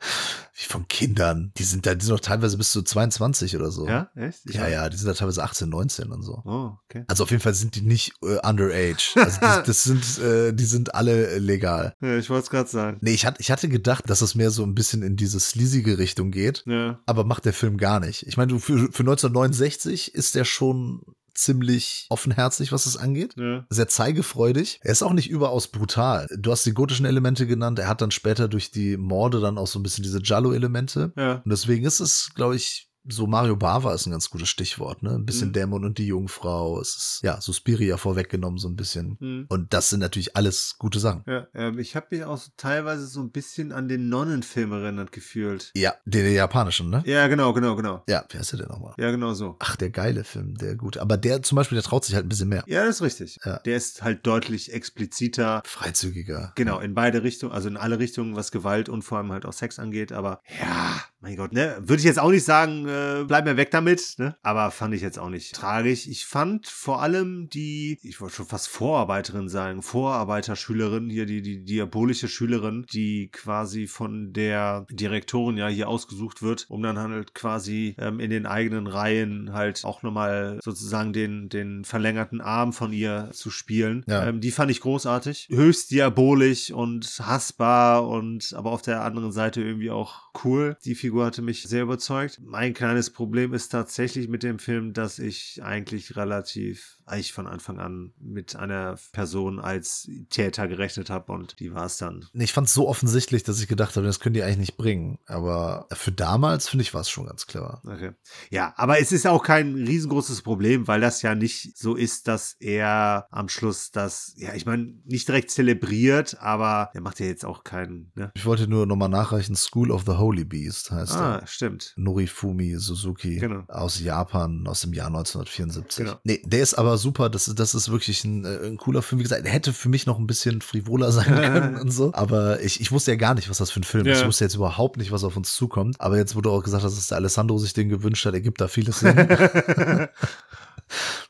Wie von Kindern. Die sind da, die sind doch teilweise bis zu 22 oder so. Ja, echt? Ja, weiß- ja, die sind da teilweise 18, 19 und so. Oh, okay. Also auf jeden Fall sind die nicht äh, underage. Also die, das sind, *laughs* äh, die sind alle legal. Ja, ich wollte es gerade sagen. Nee, ich, hatte ich hatte gedacht, dass es mehr so ein bisschen in diese sleasige Richtung geht, Ja. aber macht der Film gar nicht. Ich meine, du, für, für 1969 ist der schon ziemlich offenherzig, was es angeht. Ja. Sehr zeigefreudig. Er ist auch nicht überaus brutal. Du hast die gotischen Elemente genannt. Er hat dann später durch die Morde dann auch so ein bisschen diese Giallo-Elemente. Ja. Und deswegen ist es, glaube ich, so Mario Bava ist ein ganz gutes Stichwort, ne? Ein bisschen Mhm. Dämon und die Jungfrau. Es ist, ja, Suspiria vorweggenommen, so ein bisschen. Mhm. Und das sind natürlich alles gute Sachen. Ja, ähm, ich habe mich auch so teilweise so ein bisschen an den Nonnenfilm erinnert gefühlt. Ja, der japanischen, ne? Ja, genau, genau, genau. Ja, wer ist der denn nochmal? Ja, genau so. Ach, der geile Film, der gut. Aber der zum Beispiel, der traut sich halt ein bisschen mehr. Ja, das ist richtig. Ja. Der ist halt deutlich expliziter. Freizügiger. Genau, in beide Richtungen, also in alle Richtungen, was Gewalt und vor allem halt auch Sex angeht. Aber ja, mein Gott, ne? Würde ich jetzt auch nicht sagen, äh, bleib mir weg damit, ne? Aber fand ich jetzt auch nicht tragisch. Ich fand vor allem die, ich wollte schon fast Vorarbeiterin sagen, Vorarbeiterschülerin, hier die, die diabolische Schülerin, die quasi von der Direktorin ja hier ausgesucht wird, um dann halt quasi ähm, in den eigenen Reihen halt auch nochmal sozusagen den, den verlängerten Arm von ihr zu spielen. Ja. Ähm, die fand ich großartig. Höchst diabolisch und hassbar und aber auf der anderen Seite irgendwie auch cool. Die Figur hatte mich sehr überzeugt. Mein kleines Problem ist tatsächlich mit dem Film, dass ich eigentlich relativ, eigentlich von Anfang an mit einer Person als Täter gerechnet habe und die war es dann. Ich fand es so offensichtlich, dass ich gedacht habe, das können die eigentlich nicht bringen. Aber für damals, finde ich, war es schon ganz clever. Okay. Ja, aber es ist auch kein riesengroßes Problem, weil das ja nicht so ist, dass er am Schluss das, ja, ich meine, nicht direkt zelebriert, aber er macht ja jetzt auch keinen, ne? Ich wollte nur nochmal nachreichen, School of the Holy Beast heißt Ah, er. stimmt. Norifumi Suzuki Genau. aus Japan aus dem Jahr 1974. Genau. Nee, der ist aber super. Das ist, das ist wirklich ein, äh, ein cooler Film. Wie gesagt, hätte für mich noch ein bisschen frivoler sein können und so. Aber ich, ich wusste ja gar nicht, was das für ein Film ist. Ja. Ich wusste jetzt überhaupt nicht, was auf uns zukommt. Aber jetzt, du auch gesagt dass der Alessandro sich den gewünscht hat, ergibt da vieles *laughs* Sinn.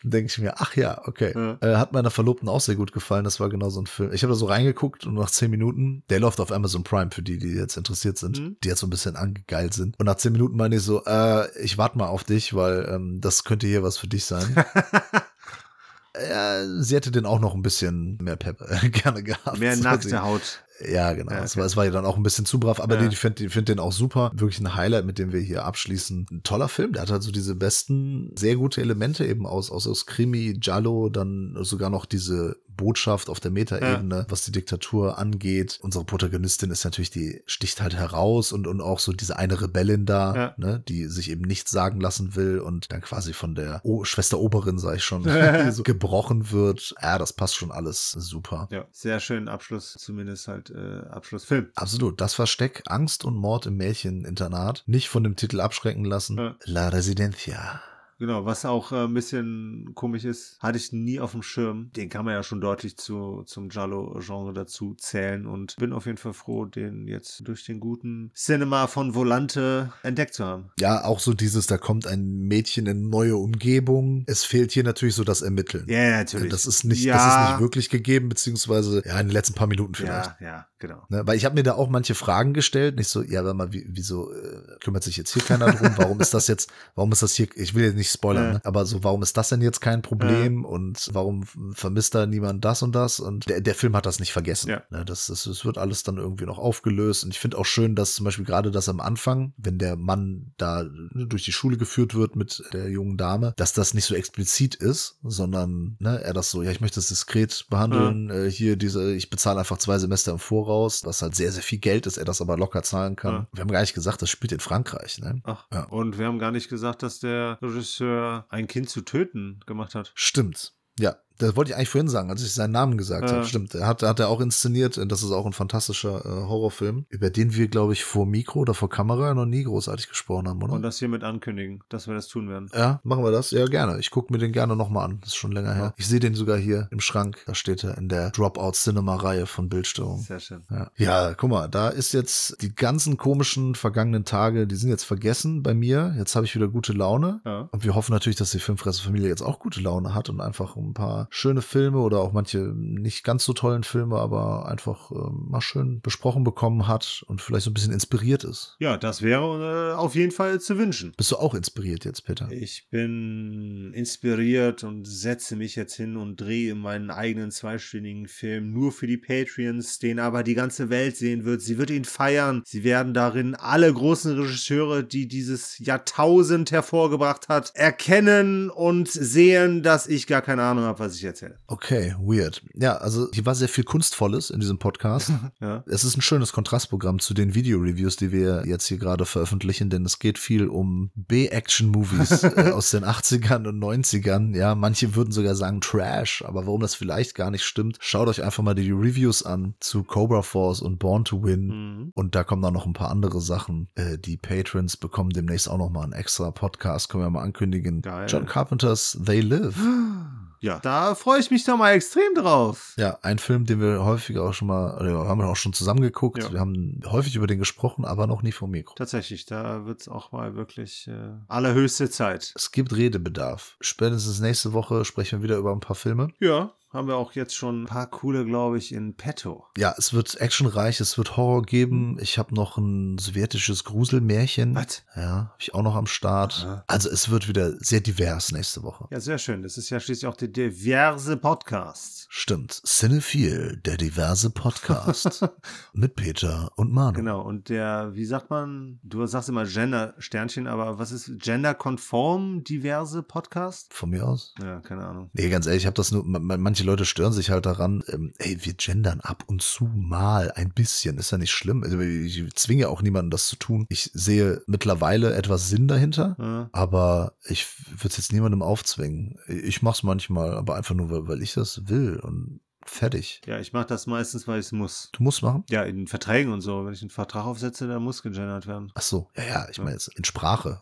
denke ich mir, ach ja, okay. Ja. Äh, hat meiner Verlobten auch sehr gut gefallen. Das war genau so ein Film. Ich habe da so reingeguckt und nach zehn Minuten, der läuft auf Amazon Prime für die, die jetzt interessiert sind, Mhm. die jetzt so ein bisschen angegeilt sind. Und nach zehn Minuten meine ich so, äh, ich warte mal auf dich, weil ähm, das könnte hier was für dich sein. *laughs* Ja, sie hätte den auch noch ein bisschen mehr Pep äh, *laughs* gerne gehabt. Mehr nackte Haut. ja, genau. Ja, Es, okay. war, es war ja dann auch ein bisschen zu brav, aber Ja. den- ich finde find den auch super. Wirklich ein Highlight, mit dem wir hier abschließen. Ein toller Film. Der hat halt so diese besten, sehr gute Elemente eben aus, aus, aus Krimi, Giallo, dann sogar noch diese Botschaft auf der Metaebene, was die Diktatur angeht. Unsere Protagonistin ist natürlich, die sticht halt heraus und, und auch so diese eine Rebellin da, Ja. ne, die sich eben nichts sagen lassen will und dann quasi von der o Schwester Oberin, sag ich schon, *laughs* *laughs* so gebrochen wird. Ja, das passt schon alles super. Ja, sehr schönen Abschluss, zumindest halt äh, Abschlussfilm. Absolut. Das Versteck, Angst und Mord im Märcheninternat. Nicht von dem Titel abschrecken lassen. Ja. La Residencia. Genau, was auch äh, ein bisschen komisch ist, hatte ich nie auf dem Schirm. Den kann man ja schon deutlich zu, zum Giallo-Genre dazu zählen und bin auf jeden Fall froh, den jetzt durch den guten Cinema von Volante entdeckt zu haben. Ja, auch so dieses, da kommt ein Mädchen in neue Umgebung. Es fehlt hier natürlich so das Ermitteln. Ja, natürlich. Das ist nicht, ja, das ist nicht wirklich gegeben, beziehungsweise ja, in den letzten paar Minuten vielleicht. Ja, ja, genau. Ne, weil ich habe mir da auch manche Fragen gestellt, nicht so, ja, warte mal, wie, wieso äh, kümmert sich jetzt hier keiner drum? Warum ist das jetzt, warum ist das hier, ich will jetzt nicht spoilern, Ja. ne? aber so, warum ist das denn jetzt kein Problem und warum vermisst da niemand das und das? Und der, der Film hat das nicht vergessen. Ja. Ne, das, das, das wird alles dann irgendwie noch aufgelöst und ich finde auch schön, dass zum Beispiel gerade das am Anfang, wenn der Mann da ne, durch die Schule geführt wird mit der jungen Dame, dass das nicht so explizit ist, sondern ne, er das so, ja, ich möchte das diskret behandeln, äh, hier diese, ich bezahle einfach zwei Semester im Voraus, was halt sehr, sehr viel Geld ist, er das aber locker zahlen kann. Ja. Wir haben gar nicht gesagt, das spielt in Frankreich, ne? Ach, Ja. und wir haben gar nicht gesagt, dass der Regisseur ein Kind zu töten gemacht hat. Stimmt. Ja, das wollte ich eigentlich vorhin sagen, als ich seinen Namen gesagt Ja. habe. Stimmt, er hat, hat er auch inszeniert. Das ist auch ein fantastischer äh, Horrorfilm, über den wir, glaube ich, vor Mikro oder vor Kamera noch nie großartig gesprochen haben, oder? Und das hiermit ankündigen, dass wir das tun werden. ja, machen wir das? Ja, gerne. Ich gucke mir den gerne nochmal an. Das ist schon länger her. Ich sehe den sogar hier im Schrank. Da steht er in der Dropout-Cinema-Reihe von Bildstörung. Sehr schön. Ja. ja, guck mal, da ist jetzt die ganzen komischen vergangenen Tage, die sind jetzt vergessen bei mir. Jetzt habe ich wieder gute Laune. Ja. Und wir hoffen natürlich, dass die Filmfresse-Familie jetzt auch gute Laune hat und einfach ein paar schöne Filme oder auch manche nicht ganz so tollen Filme, aber einfach ähm, mal schön besprochen bekommen hat und vielleicht so ein bisschen inspiriert ist. Ja, das wäre äh, auf jeden Fall zu wünschen. Bist du auch inspiriert jetzt, Peter? Ich bin inspiriert und setze mich jetzt hin und drehe meinen eigenen zweistündigen Film nur für die Patreons, den aber die ganze Welt sehen wird. Sie wird ihn feiern. Sie werden darin alle großen Regisseure, die dieses Jahrtausend hervorgebracht hat, erkennen und sehen, dass ich gar keine Ahnung habe, was ich erzähle. Okay, weird. Ja, also hier war sehr viel Kunstvolles in diesem Podcast. *laughs* Ja. Es ist ein schönes Kontrastprogramm zu den Video-Reviews, die wir jetzt hier gerade veröffentlichen, denn es geht viel um B-Action-Movies *laughs* äh, aus den 80ern und 90ern. Ja, manche würden sogar sagen Trash, aber warum das vielleicht gar nicht stimmt, schaut euch einfach mal die Reviews an zu Cobra Force und Born to Win. Mhm. Und da kommen dann noch ein paar andere Sachen. Äh, die Patrons bekommen demnächst auch noch mal einen extra Podcast, können wir mal ankündigen. Geil. John Carpenters They Live. *gasps* Ja, da freue ich mich doch mal extrem drauf. Ja, ein Film, den wir häufig auch schon mal, oder haben wir auch schon zusammen geguckt. Ja. Wir haben häufig über den gesprochen, aber noch nie vom Mikro. Tatsächlich, da wird es auch mal wirklich äh, allerhöchste Zeit. Es gibt Redebedarf. Spätestens nächste Woche sprechen wir wieder über ein paar Filme. Ja, haben wir auch jetzt schon ein paar coole, glaube ich, in petto. Ja, es wird actionreich, es wird Horror geben. Ich habe noch ein sowjetisches Gruselmärchen. Was? Ja, habe ich auch noch am Start. Aha. Also es wird wieder sehr divers nächste Woche. Ja, sehr schön. Das ist ja schließlich auch der diverse Podcast. Stimmt. Cinephile, der diverse Podcast. *laughs* mit Peter und Manu. Genau, und der, wie sagt man, du sagst immer Gender-Sternchen, aber was ist gender-konform diverse Podcast? Von mir aus. Ja, keine Ahnung. Nee, ganz ehrlich, ich habe das nur, ma- ma- manche Leute stören sich halt daran, ähm, ey, wir gendern ab und zu mal ein bisschen, ist ja nicht schlimm. Also ich zwinge auch niemanden, das zu tun. Ich sehe mittlerweile etwas Sinn dahinter, Ja. aber ich würde es jetzt niemandem aufzwingen. Ich mach's manchmal, aber einfach nur, weil, weil ich das will und fertig. Ja, ich mache das meistens, weil ich es muss. Du musst machen? Ja, in Verträgen und so. Wenn ich einen Vertrag aufsetze, dann muss gegendert werden. Ach so, ja, ja, ich meine jetzt in Sprache.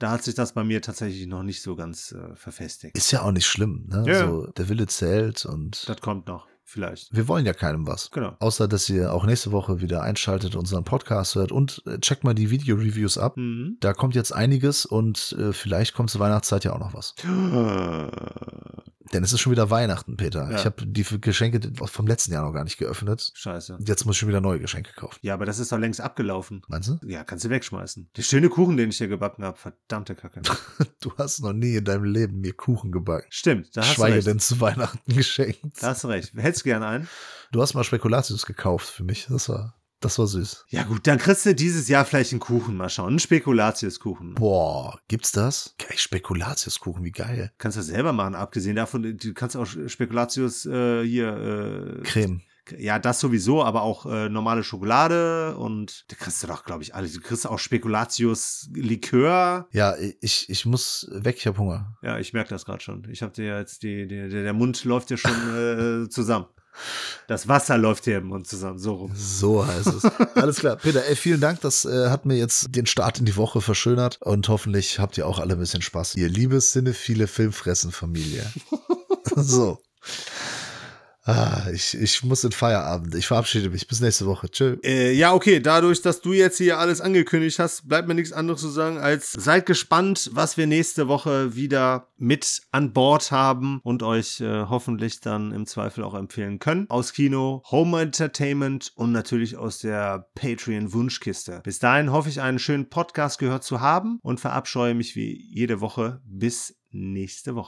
Da hat sich das bei mir tatsächlich noch nicht so ganz äh, verfestigt. Ist ja auch nicht schlimm, ne? Ja. So, der Wille zählt und Das kommt noch, vielleicht. wir wollen ja keinem was. Genau. Außer, dass ihr auch nächste Woche wieder einschaltet, unseren Podcast hört und äh, checkt mal die Video-Reviews ab. Mhm. Da kommt jetzt einiges und äh, vielleicht kommt zur Weihnachtszeit ja auch noch was. *gasps* Denn es ist schon wieder Weihnachten, Peter. Ja. Ich habe die Geschenke vom letzten Jahr noch gar nicht geöffnet. Scheiße. Jetzt muss ich schon wieder neue Geschenke kaufen. Ja, aber das ist doch längst abgelaufen. Meinst du? Ja, kannst du wegschmeißen. Der schöne Kuchen, den ich hier gebacken habe. Verdammte Kacke. *laughs* Du hast noch nie in deinem Leben mir Kuchen gebacken. Stimmt, da hast du Schweige recht. denn zu Weihnachten geschenkt. Da hast du recht. Hättest gern einen? Du hast mal Spekulatius gekauft für mich. Das war, das war süß. Ja gut, dann kriegst du dieses Jahr vielleicht einen Kuchen. Mal schauen. Einen Spekulatiuskuchen. Boah, gibt's das? Geil, Spekulatiuskuchen, wie geil. Kannst du selber machen, abgesehen davon, du kannst auch Spekulatius äh, hier. Äh, Creme. Ja, das sowieso, aber auch äh, normale Schokolade und da kriegst du doch, glaube ich, alles. Du kriegst auch Spekulatius-Likör. Ja, ich, ich muss weg, ich habe Hunger. Ja, ich merke das gerade schon. Ich habe dir jetzt die, die, der, Mund läuft dir schon äh, zusammen. Das Wasser läuft dir im Mund zusammen, so rum. So heißt es. Alles klar. Peter, ey, vielen Dank. Das äh, hat mir jetzt den Start in die Woche verschönert. Und hoffentlich habt ihr auch alle ein bisschen Spaß. Ihr liebes Sinne, viele Filmfressen-Familie. *laughs* so. Ah, ich, ich muss in Feierabend. Ich verabschiede mich. Bis nächste Woche. Tschö. Äh, ja, okay, dadurch, dass du jetzt hier alles angekündigt hast, bleibt mir nichts anderes zu sagen, als seid gespannt, was wir nächste Woche wieder mit an Bord haben und euch äh, hoffentlich dann im Zweifel auch empfehlen können. Aus Kino, Home Entertainment und natürlich aus der Patreon-Wunschkiste. Bis dahin hoffe ich, einen schönen Podcast gehört zu haben und verabscheue mich wie jede Woche bis nächste Woche.